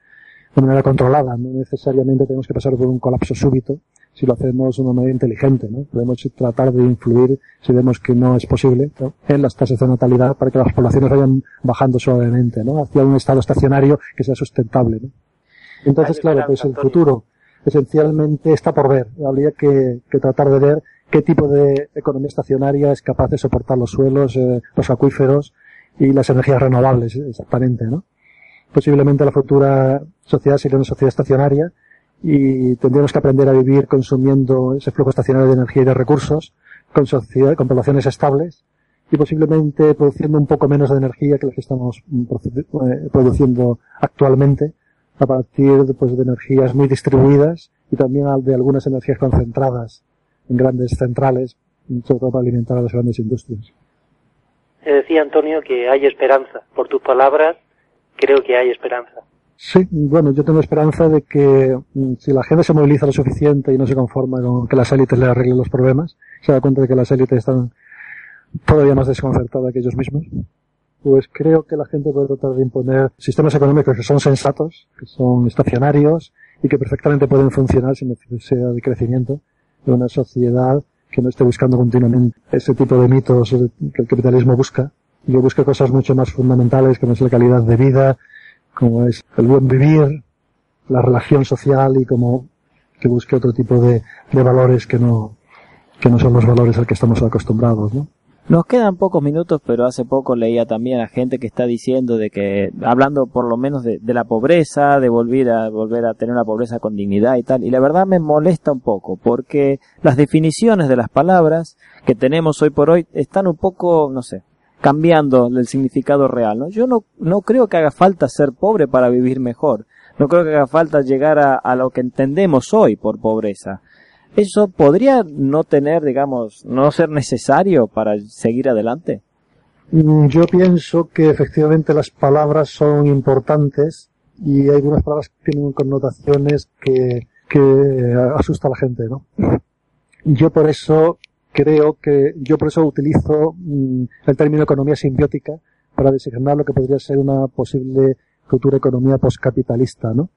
de manera controlada. No necesariamente tenemos que pasar por un colapso súbito si lo hacemos de una manera inteligente. ¿no? Podemos tratar de influir, si vemos que no es posible, en las tasas de natalidad para que las poblaciones vayan bajando suavemente ¿no? hacia un estado estacionario que sea sustentable. ¿no? Entonces, claro, pues el futuro esencialmente está por ver. Habría que, que tratar de ver qué tipo de economía estacionaria es capaz de soportar los suelos, eh, los acuíferos y las energías renovables, exactamente, ¿no? Posiblemente la futura sociedad sería una sociedad estacionaria y tendríamos que aprender a vivir consumiendo ese flujo estacionario de energía y de recursos con, con poblaciones estables y posiblemente produciendo un poco menos de energía que lo que estamos eh, produciendo actualmente a partir pues, de energías muy distribuidas y también de algunas energías concentradas en grandes centrales, sobre todo para alimentar a las grandes industrias. Se decía Antonio que hay esperanza. Por tus palabras, creo que hay esperanza. Sí, bueno, yo tengo esperanza de que mm, si la gente se moviliza lo suficiente y no se conforma con que las élites le arreglen los problemas, se da cuenta de que las élites están todavía más desconcertadas que ellos mismos, pues creo que la gente puede tratar de imponer sistemas económicos que son sensatos, que son estacionarios y que perfectamente pueden funcionar sin necesidad de crecimiento de una sociedad que no esté buscando continuamente ese tipo de mitos que el capitalismo busca, y que busca cosas mucho más fundamentales como es la calidad de vida, como es el buen vivir, la relación social y como que busque otro tipo de, valores que no, que no son los valores al que estamos acostumbrados, ¿no? Nos quedan pocos minutos, pero hace poco leía también a gente que está diciendo de que, hablando por lo menos de, de, la pobreza, de volver a, volver a tener una pobreza con dignidad y tal, y la verdad me molesta un poco, porque las definiciones de las palabras que tenemos hoy por hoy están un poco, no sé, cambiando el significado real, ¿no? Yo no, no creo que haga falta ser pobre para vivir mejor. No creo que haga falta llegar a, lo que entendemos hoy por pobreza eso podría no tener, digamos, no ser necesario para seguir adelante. Mm, yo pienso que efectivamente las palabras son importantes y hay algunas palabras que tienen connotaciones que, que asusta a la gente, ¿no? Yo por eso creo que, yo por eso utilizo mm, el término economía simbiótica para designar lo que podría ser una posible futura economía poscapitalista, ¿no?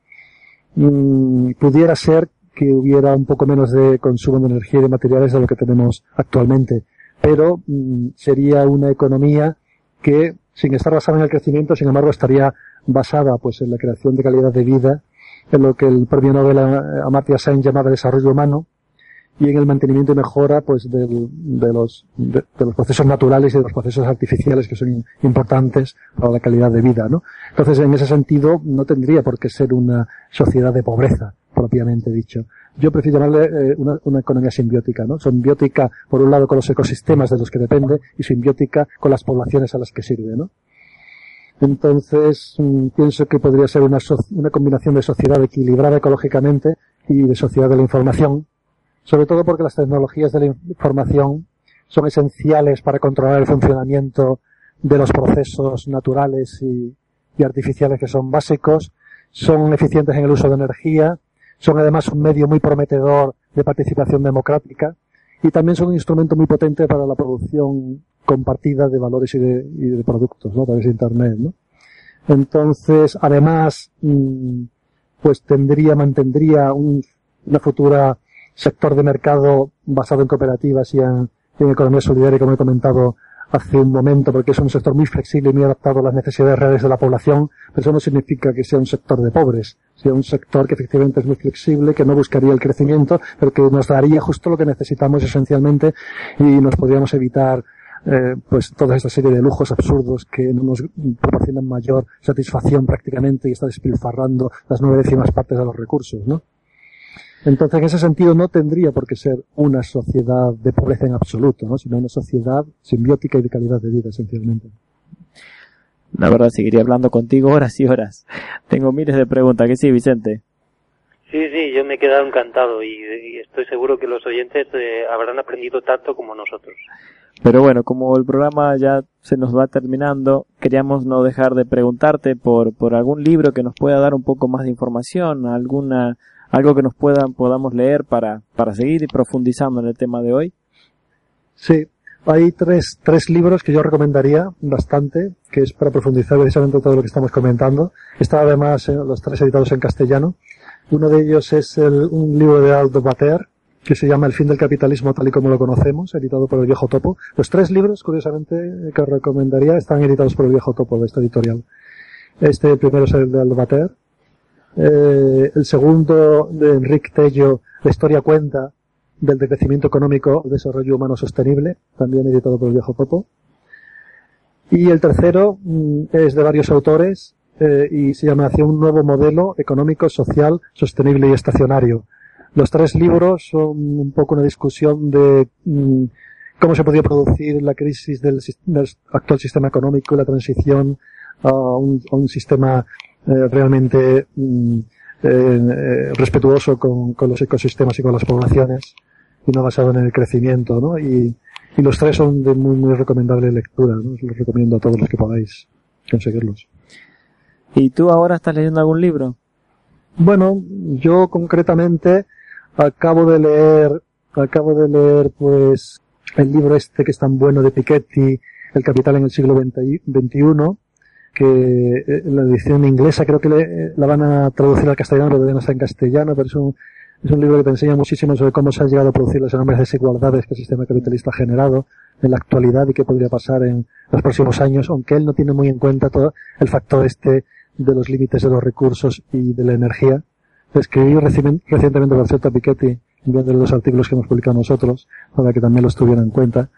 Mm, pudiera ser que hubiera un poco menos de consumo de energía y de materiales de lo que tenemos actualmente. Pero mm, sería una economía que, sin estar basada en el crecimiento, sin embargo, estaría basada pues en la creación de calidad de vida, en lo que el premio Nobel Amartya Sen llamaba desarrollo humano, y en el mantenimiento y mejora pues de, los, de, los procesos naturales y de los procesos artificiales que son importantes para la calidad de vida, ¿no? Entonces, en ese sentido, no tendría por qué ser una sociedad de pobreza propiamente dicho. Yo prefiero llamarle eh, una, economía simbiótica, ¿no? Simbiótica, por un lado, con los ecosistemas de los que depende y simbiótica con las poblaciones a las que sirve, ¿no? Entonces, mmm, pienso que podría ser una, so una combinación de sociedad equilibrada ecológicamente y de sociedad de la información, sobre todo porque las tecnologías de la información son esenciales para controlar el funcionamiento de los procesos naturales y, artificiales que son básicos, son eficientes en el uso de energía, son además un medio muy prometedor de participación democrática y también son un instrumento muy potente para la producción compartida de valores y de, y de productos, ¿no? A través de Internet, ¿no? Entonces, además, mm, pues tendría, mantendría un, una futura sector de mercado basado en cooperativas y en, economía solidaria, como he comentado hace un momento, porque es un sector muy flexible y muy adaptado a las necesidades reales de la población, pero eso no significa que sea un sector de pobres, sea un sector que efectivamente es muy flexible, que no buscaría el crecimiento, pero que nos daría justo lo que necesitamos esencialmente y nos podríamos evitar eh, pues toda esta serie de lujos absurdos que no nos proporcionan mayor satisfacción prácticamente y está despilfarrando las nueve décimas partes de los recursos, ¿no? Entonces, en ese sentido, no tendría por qué ser una sociedad de pobreza en absoluto, ¿no? sino una sociedad simbiótica y de calidad de vida, esencialmente. La verdad, seguiría hablando contigo horas y horas. Tengo miles de preguntas, ¿que sí, Vicente? Sí, sí, yo me he quedado encantado y, y estoy seguro que los oyentes eh, habrán aprendido tanto como nosotros. Pero bueno, como el programa ya se nos va terminando, queríamos no dejar de preguntarte por, por algún libro que nos pueda dar un poco más de información, alguna algo que nos pueda, podamos leer para, para seguir profundizando en el tema de hoy. Sí, hay tres, tres libros que yo recomendaría bastante, que es para profundizar precisamente todo lo que estamos comentando. Está además eh, los tres editados en castellano. Uno de ellos es el, un libro de Aldo Bater, que se llama El fin del capitalismo tal y como lo conocemos, editado por el viejo topo. Los tres libros, curiosamente, que recomendaría están editados por el viejo topo de esta editorial. Este primero es el de Aldo Bater, eh, el segundo de Enrique Tello, La historia cuenta del decrecimiento económico, el desarrollo humano sostenible, también editado por el viejo Topo. Y el tercero mm, es de varios autores eh, y se llama Hacia un nuevo modelo económico, social, sostenible y estacionario. Los tres libros son un poco una discusión de mm, cómo se podía producir la crisis del, actual sistema económico y la transición a un sistema eh, realmente mm, eh, respetuoso con, con, los ecosistemas y con las poblaciones y no basado en el crecimiento, ¿no? Y, y los tres son de muy, muy recomendable lectura, ¿no? Os los recomiendo a todos los que podáis conseguirlos. ¿Y tú ahora estás leyendo algún libro? Bueno, yo concretamente acabo de leer, acabo de leer pues el libro este que es tan bueno de Piketty, El capital en el siglo XXI, que eh, la edición inglesa creo que le, la van a traducir al castellano, pero no está en castellano, pero es un, es un libro que te enseña muchísimo sobre cómo se han llegado a producir las enormes desigualdades que el sistema capitalista ha generado en la actualidad y qué podría pasar en los próximos años, aunque él no tiene muy en cuenta todo el factor este de los límites de los recursos y de la energía. Escribí recientemente, por cierto, a Piketty, de los artículos que hemos publicado nosotros, para que también los tuvieran en cuenta.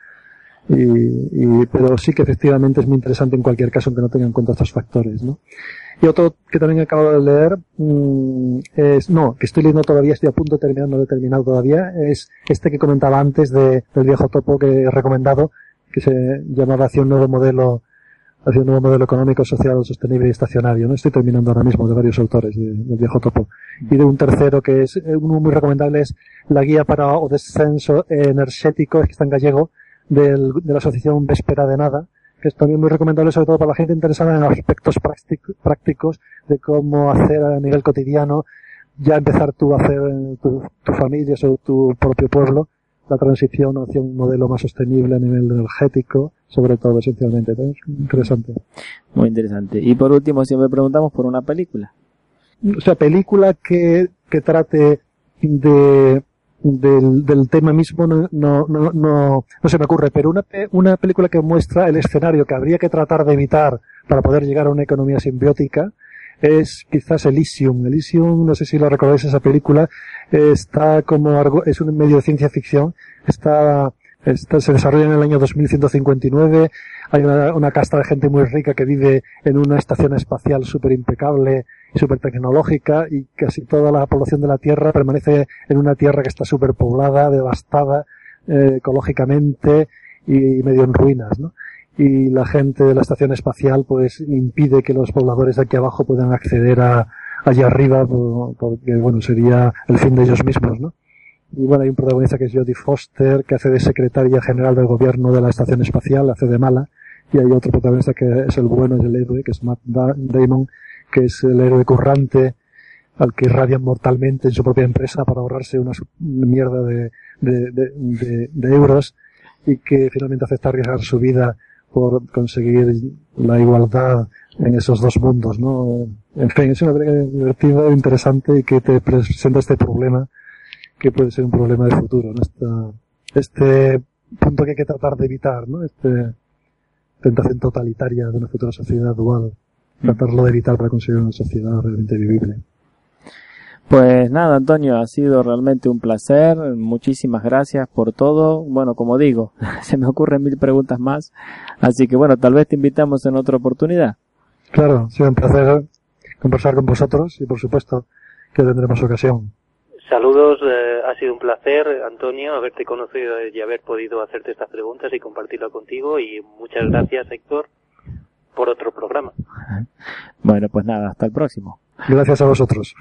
Y, pero sí que efectivamente es muy interesante en cualquier caso, aunque no tenga en cuenta estos factores, ¿no? Y otro que también acabo de leer, mm, es, no, que estoy leyendo todavía, estoy a punto de terminar, no lo he terminado todavía, es este que comentaba antes de, del viejo topo que he recomendado, que se llamaba hacia un nuevo modelo, hacia un nuevo modelo económico, social, sostenible y estacionario, ¿no? Estoy terminando ahora mismo de varios autores del viejo topo. Y de un tercero que es, uno muy recomendable es la guía para o descenso energético, es que está en gallego, del, de la asociación Vespera de Nada, que es también muy recomendable sobre todo para la gente interesada en aspectos prácticos de cómo hacer a nivel cotidiano, ya empezar tú a hacer tu, tu familia o tu propio pueblo, la transición hacia un modelo más sostenible a nivel energético, sobre todo esencialmente. Es interesante. Muy interesante. Y por último, siempre preguntamos por una película. O sea, película que, que trate de del, del tema mismo no, no, no, no, se me ocurre, pero una, una película que muestra el escenario que habría que tratar de evitar para poder llegar a una economía simbiótica es quizás Elysium. Elysium, no sé si lo recordáis esa película, está como, es un medio de ciencia ficción, está, está se desarrolla en el año 2159, hay una, casta de gente muy rica que vive en una estación espacial súper impecable, súper tecnológica y casi toda la población de la Tierra permanece en una Tierra que está súper poblada, devastada eh, ecológicamente y medio en ruinas, ¿no? Y la gente de la estación espacial pues impide que los pobladores de aquí abajo puedan acceder a allá arriba porque bueno sería el fin de ellos mismos, ¿no? Y bueno, hay un protagonista que es Jodie Foster, que hace de secretaria general del gobierno de la estación espacial, hace de mala, y hay otro protagonista que es el bueno y el héroe, que es Matt Damon, que es el héroe currante al que irradian mortalmente en su propia empresa para ahorrarse una mierda de, de, de, de, euros y que finalmente acepta arriesgar su vida por conseguir la igualdad en esos dos mundos, ¿no? En fin, es una película divertida, interesante y que te presenta este problema que puede ser un problema de futuro, ¿no? este punto que hay que tratar de evitar, ¿no? Este tentación totalitaria de una futura sociedad dual tratarlo de evitar para conseguir una sociedad realmente vivible. Pues nada, Antonio, ha sido realmente un placer. Muchísimas gracias por todo. Bueno, como digo, se me ocurren mil preguntas más. Así que bueno, tal vez te invitamos en otra oportunidad. Claro, ha sido un placer conversar con vosotros y por supuesto que tendremos ocasión. Saludos, eh, ha sido un placer, Antonio, haberte conocido y haber podido hacerte estas preguntas y compartirlo contigo. Y muchas gracias, Héctor, por otro programa. Bueno, pues nada, hasta el próximo. Gracias a vosotros.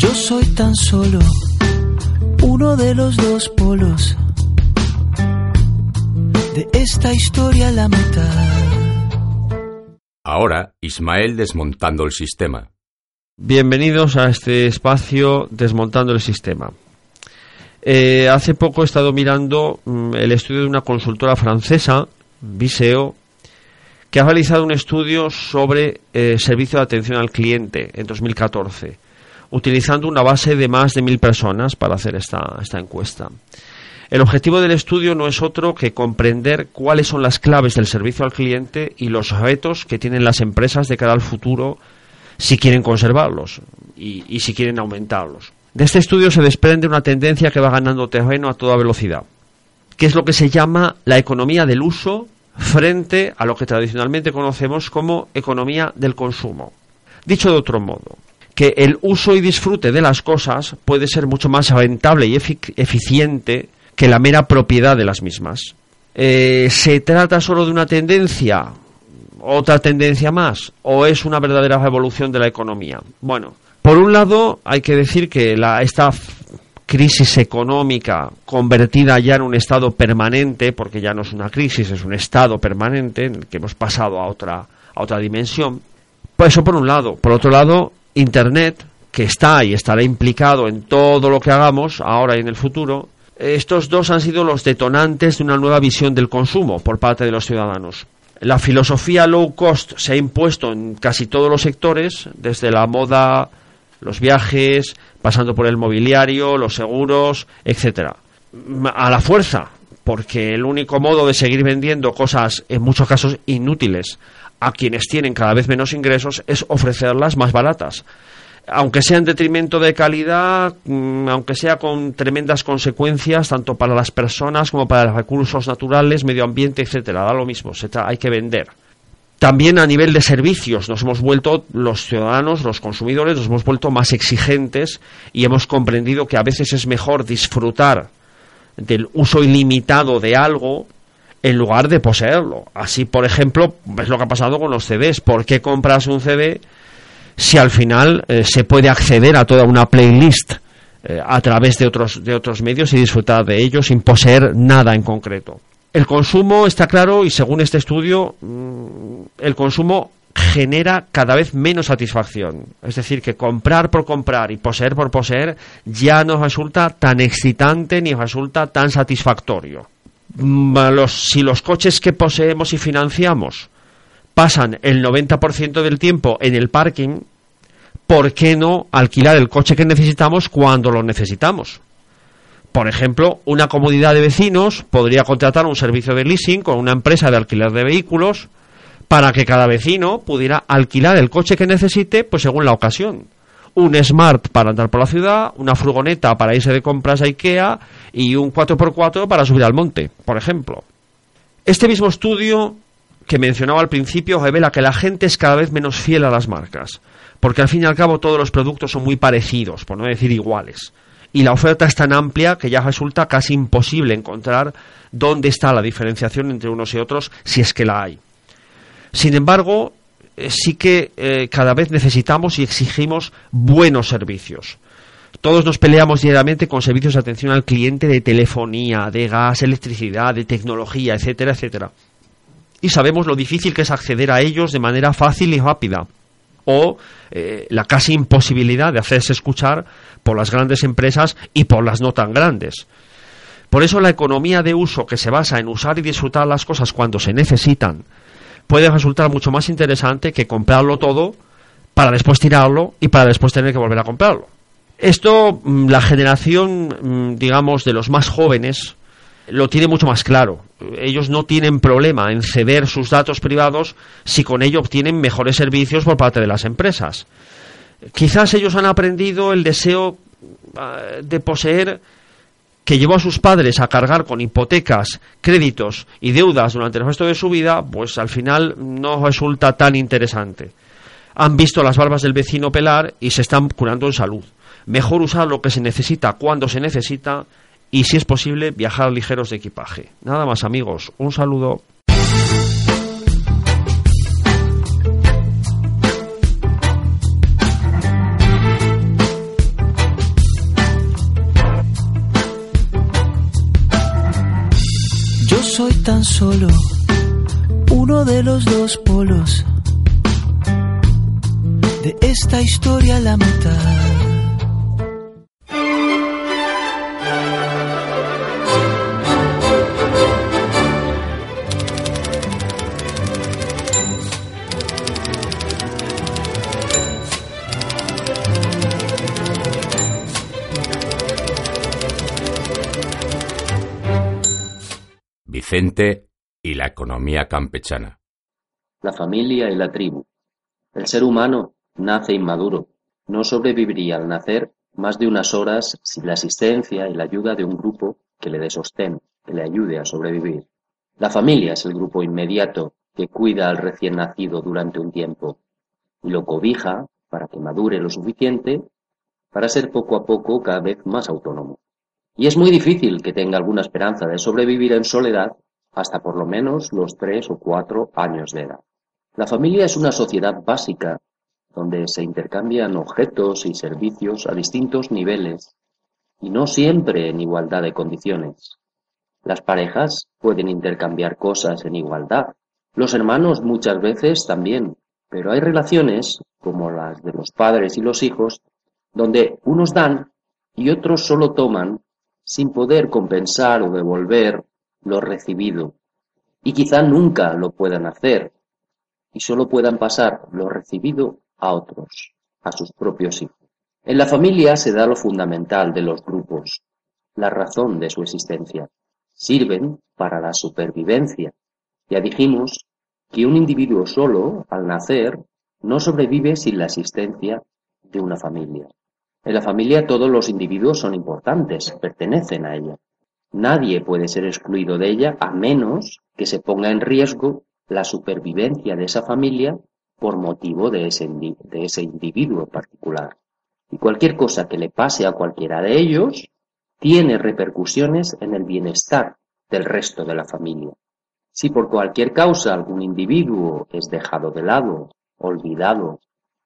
Yo soy tan solo uno de los dos polos de esta historia la mitad. Ahora, Ismael desmontando el sistema. Bienvenidos a este espacio Desmontando el Sistema. Eh, hace poco he estado mirando mm, el estudio de una consultora francesa, Viseo, que ha realizado un estudio sobre eh, servicio de atención al cliente en 2014, utilizando una base de más de mil personas para hacer esta, esta encuesta. El objetivo del estudio no es otro que comprender cuáles son las claves del servicio al cliente y los retos que tienen las empresas de cara al futuro si quieren conservarlos y, si quieren aumentarlos. De este estudio se desprende una tendencia que va ganando terreno a toda velocidad, que es lo que se llama la economía del uso frente a lo que tradicionalmente conocemos como economía del consumo. Dicho de otro modo, que el uso y disfrute de las cosas puede ser mucho más rentable y eficiente que la mera propiedad de las mismas. Eh, ¿Se trata solo de una tendencia? ¿Otra tendencia más? ¿O es una verdadera evolución de la economía? Bueno, por un lado hay que decir que la, esta crisis económica convertida ya en un estado permanente, porque ya no es una crisis, es un estado permanente en el que hemos pasado a otra, a otra dimensión. Pues eso por un lado. Por otro lado, Internet, que está y estará implicado en todo lo que hagamos ahora y en el futuro, estos dos han sido los detonantes de una nueva visión del consumo por parte de los ciudadanos. La filosofía low cost se ha impuesto en casi todos los sectores, desde la moda los viajes, pasando por el mobiliario, los seguros, etcétera. A la fuerza, porque el único modo de seguir vendiendo cosas en muchos casos inútiles a quienes tienen cada vez menos ingresos es ofrecerlas más baratas aunque sea en detrimento de calidad, mm, aunque sea con tremendas consecuencias tanto para las personas como para los recursos naturales, medio ambiente, etcétera, da lo mismo, hay que vender. También a nivel de servicios nos hemos vuelto los ciudadanos, los consumidores, nos hemos vuelto más exigentes y hemos comprendido que a veces es mejor disfrutar del uso ilimitado de algo en lugar de poseerlo. Así, por ejemplo, es lo que ha pasado con los CDs. ¿Por qué compras un CD si al final eh, se puede acceder a toda una playlist eh, a través de otros, de otros medios y disfrutar de ellos sin poseer nada en concreto. El consumo está claro y según este estudio, mm, el consumo genera cada vez menos satisfacción. Es decir, que comprar por comprar y poseer por poseer ya no resulta tan excitante ni resulta tan satisfactorio. Mm, si los coches que poseemos y financiamos pasan el 90% del tiempo en el parking, ¿por qué no alquilar el coche que necesitamos cuando lo necesitamos? Por ejemplo, una comunidad de vecinos podría contratar un servicio de leasing con una empresa de alquiler de vehículos para que cada vecino pudiera alquilar el coche que necesite, pues según la ocasión. Un Smart para andar por la ciudad, una furgoneta para irse de compras a Ikea y un 4x4 para subir al monte, por ejemplo. Este mismo estudio que mencionaba al principio revela que la gente es cada vez menos fiel a las marcas, porque al fin y al cabo todos los productos son muy parecidos, por no decir iguales, y la oferta es tan amplia que ya resulta casi imposible encontrar dónde está la diferenciación entre unos y otros si es que la hay. Sin embargo, eh, sí que eh, cada vez necesitamos y exigimos buenos servicios. Todos nos peleamos diariamente con servicios de atención al cliente de telefonía, de gas, electricidad, de tecnología, etcétera, etcétera y sabemos lo difícil que es acceder a ellos de manera fácil y rápida o eh, la casi imposibilidad de hacerse escuchar por las grandes empresas y por las no tan grandes. Por eso la economía de uso que se basa en usar y disfrutar las cosas cuando se necesitan puede resultar mucho más interesante que comprarlo todo para después tirarlo y para después tener que volver a comprarlo. Esto, mm, la generación, mm, digamos, de los más jóvenes, lo tiene mucho más claro. Ellos no tienen problema en ceder sus datos privados si con ello obtienen mejores servicios por parte de las empresas. Quizás ellos han aprendido el deseo ah, de poseer que llevó a sus padres a cargar con hipotecas, créditos y deudas durante el resto de su vida, pues al final no resulta tan interesante. Han visto las barbas del vecino pelar y se están curando en salud. Mejor usar lo que se necesita cuando se necesita y si es posible viajar ligeros de equipaje. Nada más amigos, un saludo. Yo soy tan solo uno de los dos polos de esta historia la mitad. Y la economía campechana. La familia y la tribu. El ser humano nace inmaduro. No sobreviviría al nacer más de unas horas sin la asistencia y la ayuda de un grupo que le dé sostén, que le ayude a sobrevivir. La familia es el grupo inmediato que cuida al recién nacido durante un tiempo y lo cobija para que madure lo suficiente para ser poco a poco cada vez más autónomo. Y es muy difícil que tenga alguna esperanza de sobrevivir en soledad hasta por lo menos los tres o cuatro años de edad. La familia es una sociedad básica donde se intercambian objetos y servicios a distintos niveles y no siempre en igualdad de condiciones. Las parejas pueden intercambiar cosas en igualdad, los hermanos muchas veces también, pero hay relaciones, como las de los padres y los hijos, donde unos dan y otros solo toman sin poder compensar o devolver lo recibido, y quizá nunca lo puedan hacer, y solo puedan pasar lo recibido a otros, a sus propios hijos. En la familia se da lo fundamental de los grupos, la razón de su existencia. Sirven para la supervivencia. Ya dijimos que un individuo solo, al nacer, no sobrevive sin la existencia de una familia. En la familia todos los individuos son importantes, pertenecen a ella. Nadie puede ser excluido de ella a menos que se ponga en riesgo la supervivencia de esa familia por motivo de ese, individuo particular. Y cualquier cosa que le pase a cualquiera de ellos tiene repercusiones en el bienestar del resto de la familia. Si por cualquier causa algún individuo es dejado de lado, olvidado,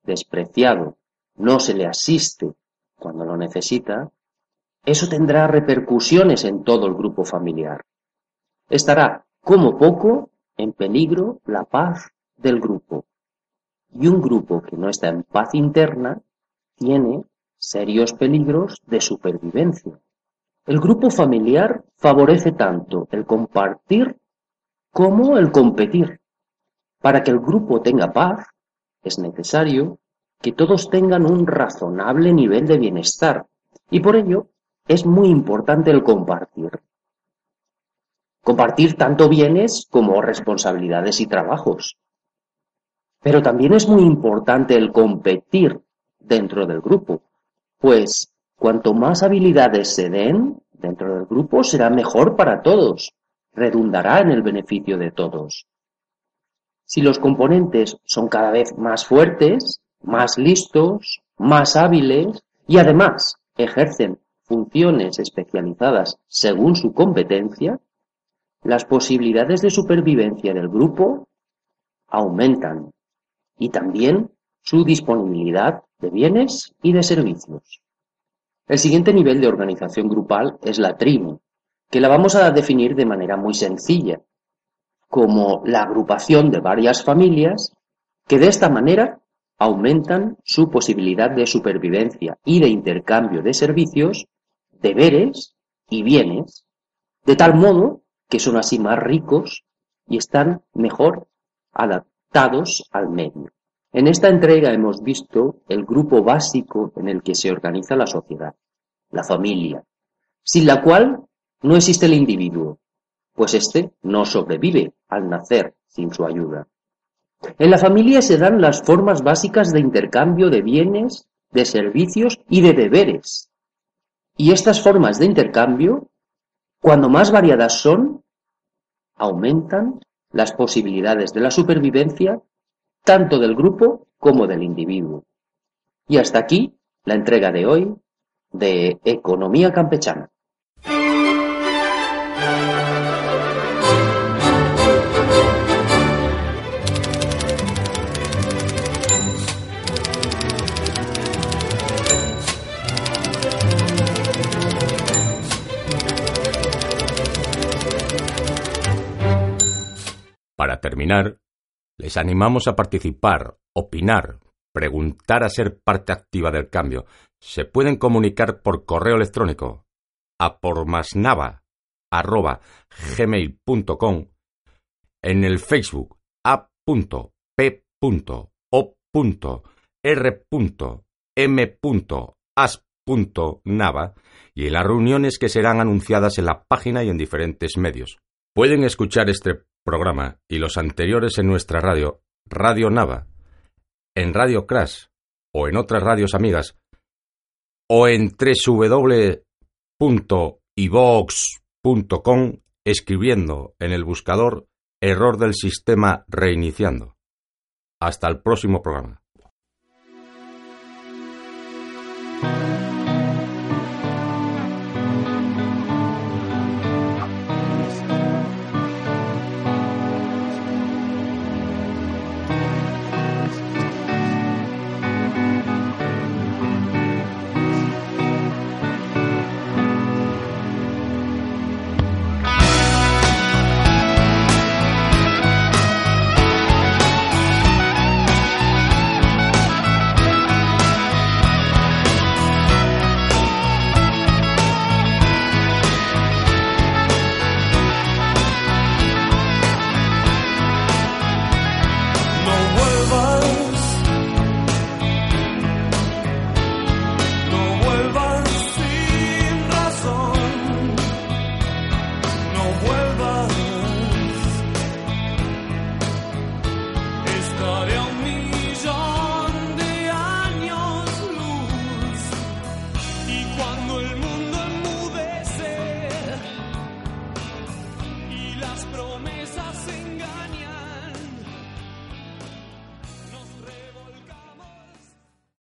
despreciado, no se le asiste cuando lo necesita, eso tendrá repercusiones en todo el grupo familiar. Estará, como poco, en peligro la paz del grupo. Y un grupo que no está en paz interna tiene serios peligros de supervivencia. El grupo familiar favorece tanto el compartir como el competir. Para que el grupo tenga paz, es necesario que todos tengan un razonable nivel de bienestar y por ello es muy importante el compartir. Compartir tanto bienes como responsabilidades y trabajos. Pero también es muy importante el competir dentro del grupo, pues cuanto más habilidades se den dentro del grupo será mejor para todos, redundará en el beneficio de todos. Si los componentes son cada vez más fuertes, más listos, más hábiles y además ejercen funciones especializadas según su competencia, las posibilidades de supervivencia del grupo aumentan y también su disponibilidad de bienes y de servicios. El siguiente nivel de organización grupal es la tribu, que la vamos a definir de manera muy sencilla, como la agrupación de varias familias que de esta manera aumentan su posibilidad de supervivencia y de intercambio de servicios, deberes y bienes, de tal modo que son así más ricos y están mejor adaptados al medio. En esta entrega hemos visto el grupo básico en el que se organiza la sociedad, la familia, sin la cual no existe el individuo, pues éste no sobrevive al nacer sin su ayuda. En la familia se dan las formas básicas de intercambio de bienes, de servicios y de deberes. Y estas formas de intercambio, cuando más variadas son, aumentan las posibilidades de la supervivencia tanto del grupo como del individuo. Y hasta aquí la entrega de hoy de Economía Campechana. Para terminar, les animamos a participar, opinar, preguntar a ser parte activa del cambio. Se pueden comunicar por correo electrónico a pormasnava.gmail.com en el Facebook a.p.o.r.m.as.nava y en las reuniones que serán anunciadas en la página y en diferentes medios. Pueden escuchar este programa y los anteriores en nuestra radio, Radio Nava, en Radio Crash o en otras radios amigas, o en www.ivox.com escribiendo en el buscador error del sistema reiniciando. Hasta el próximo programa.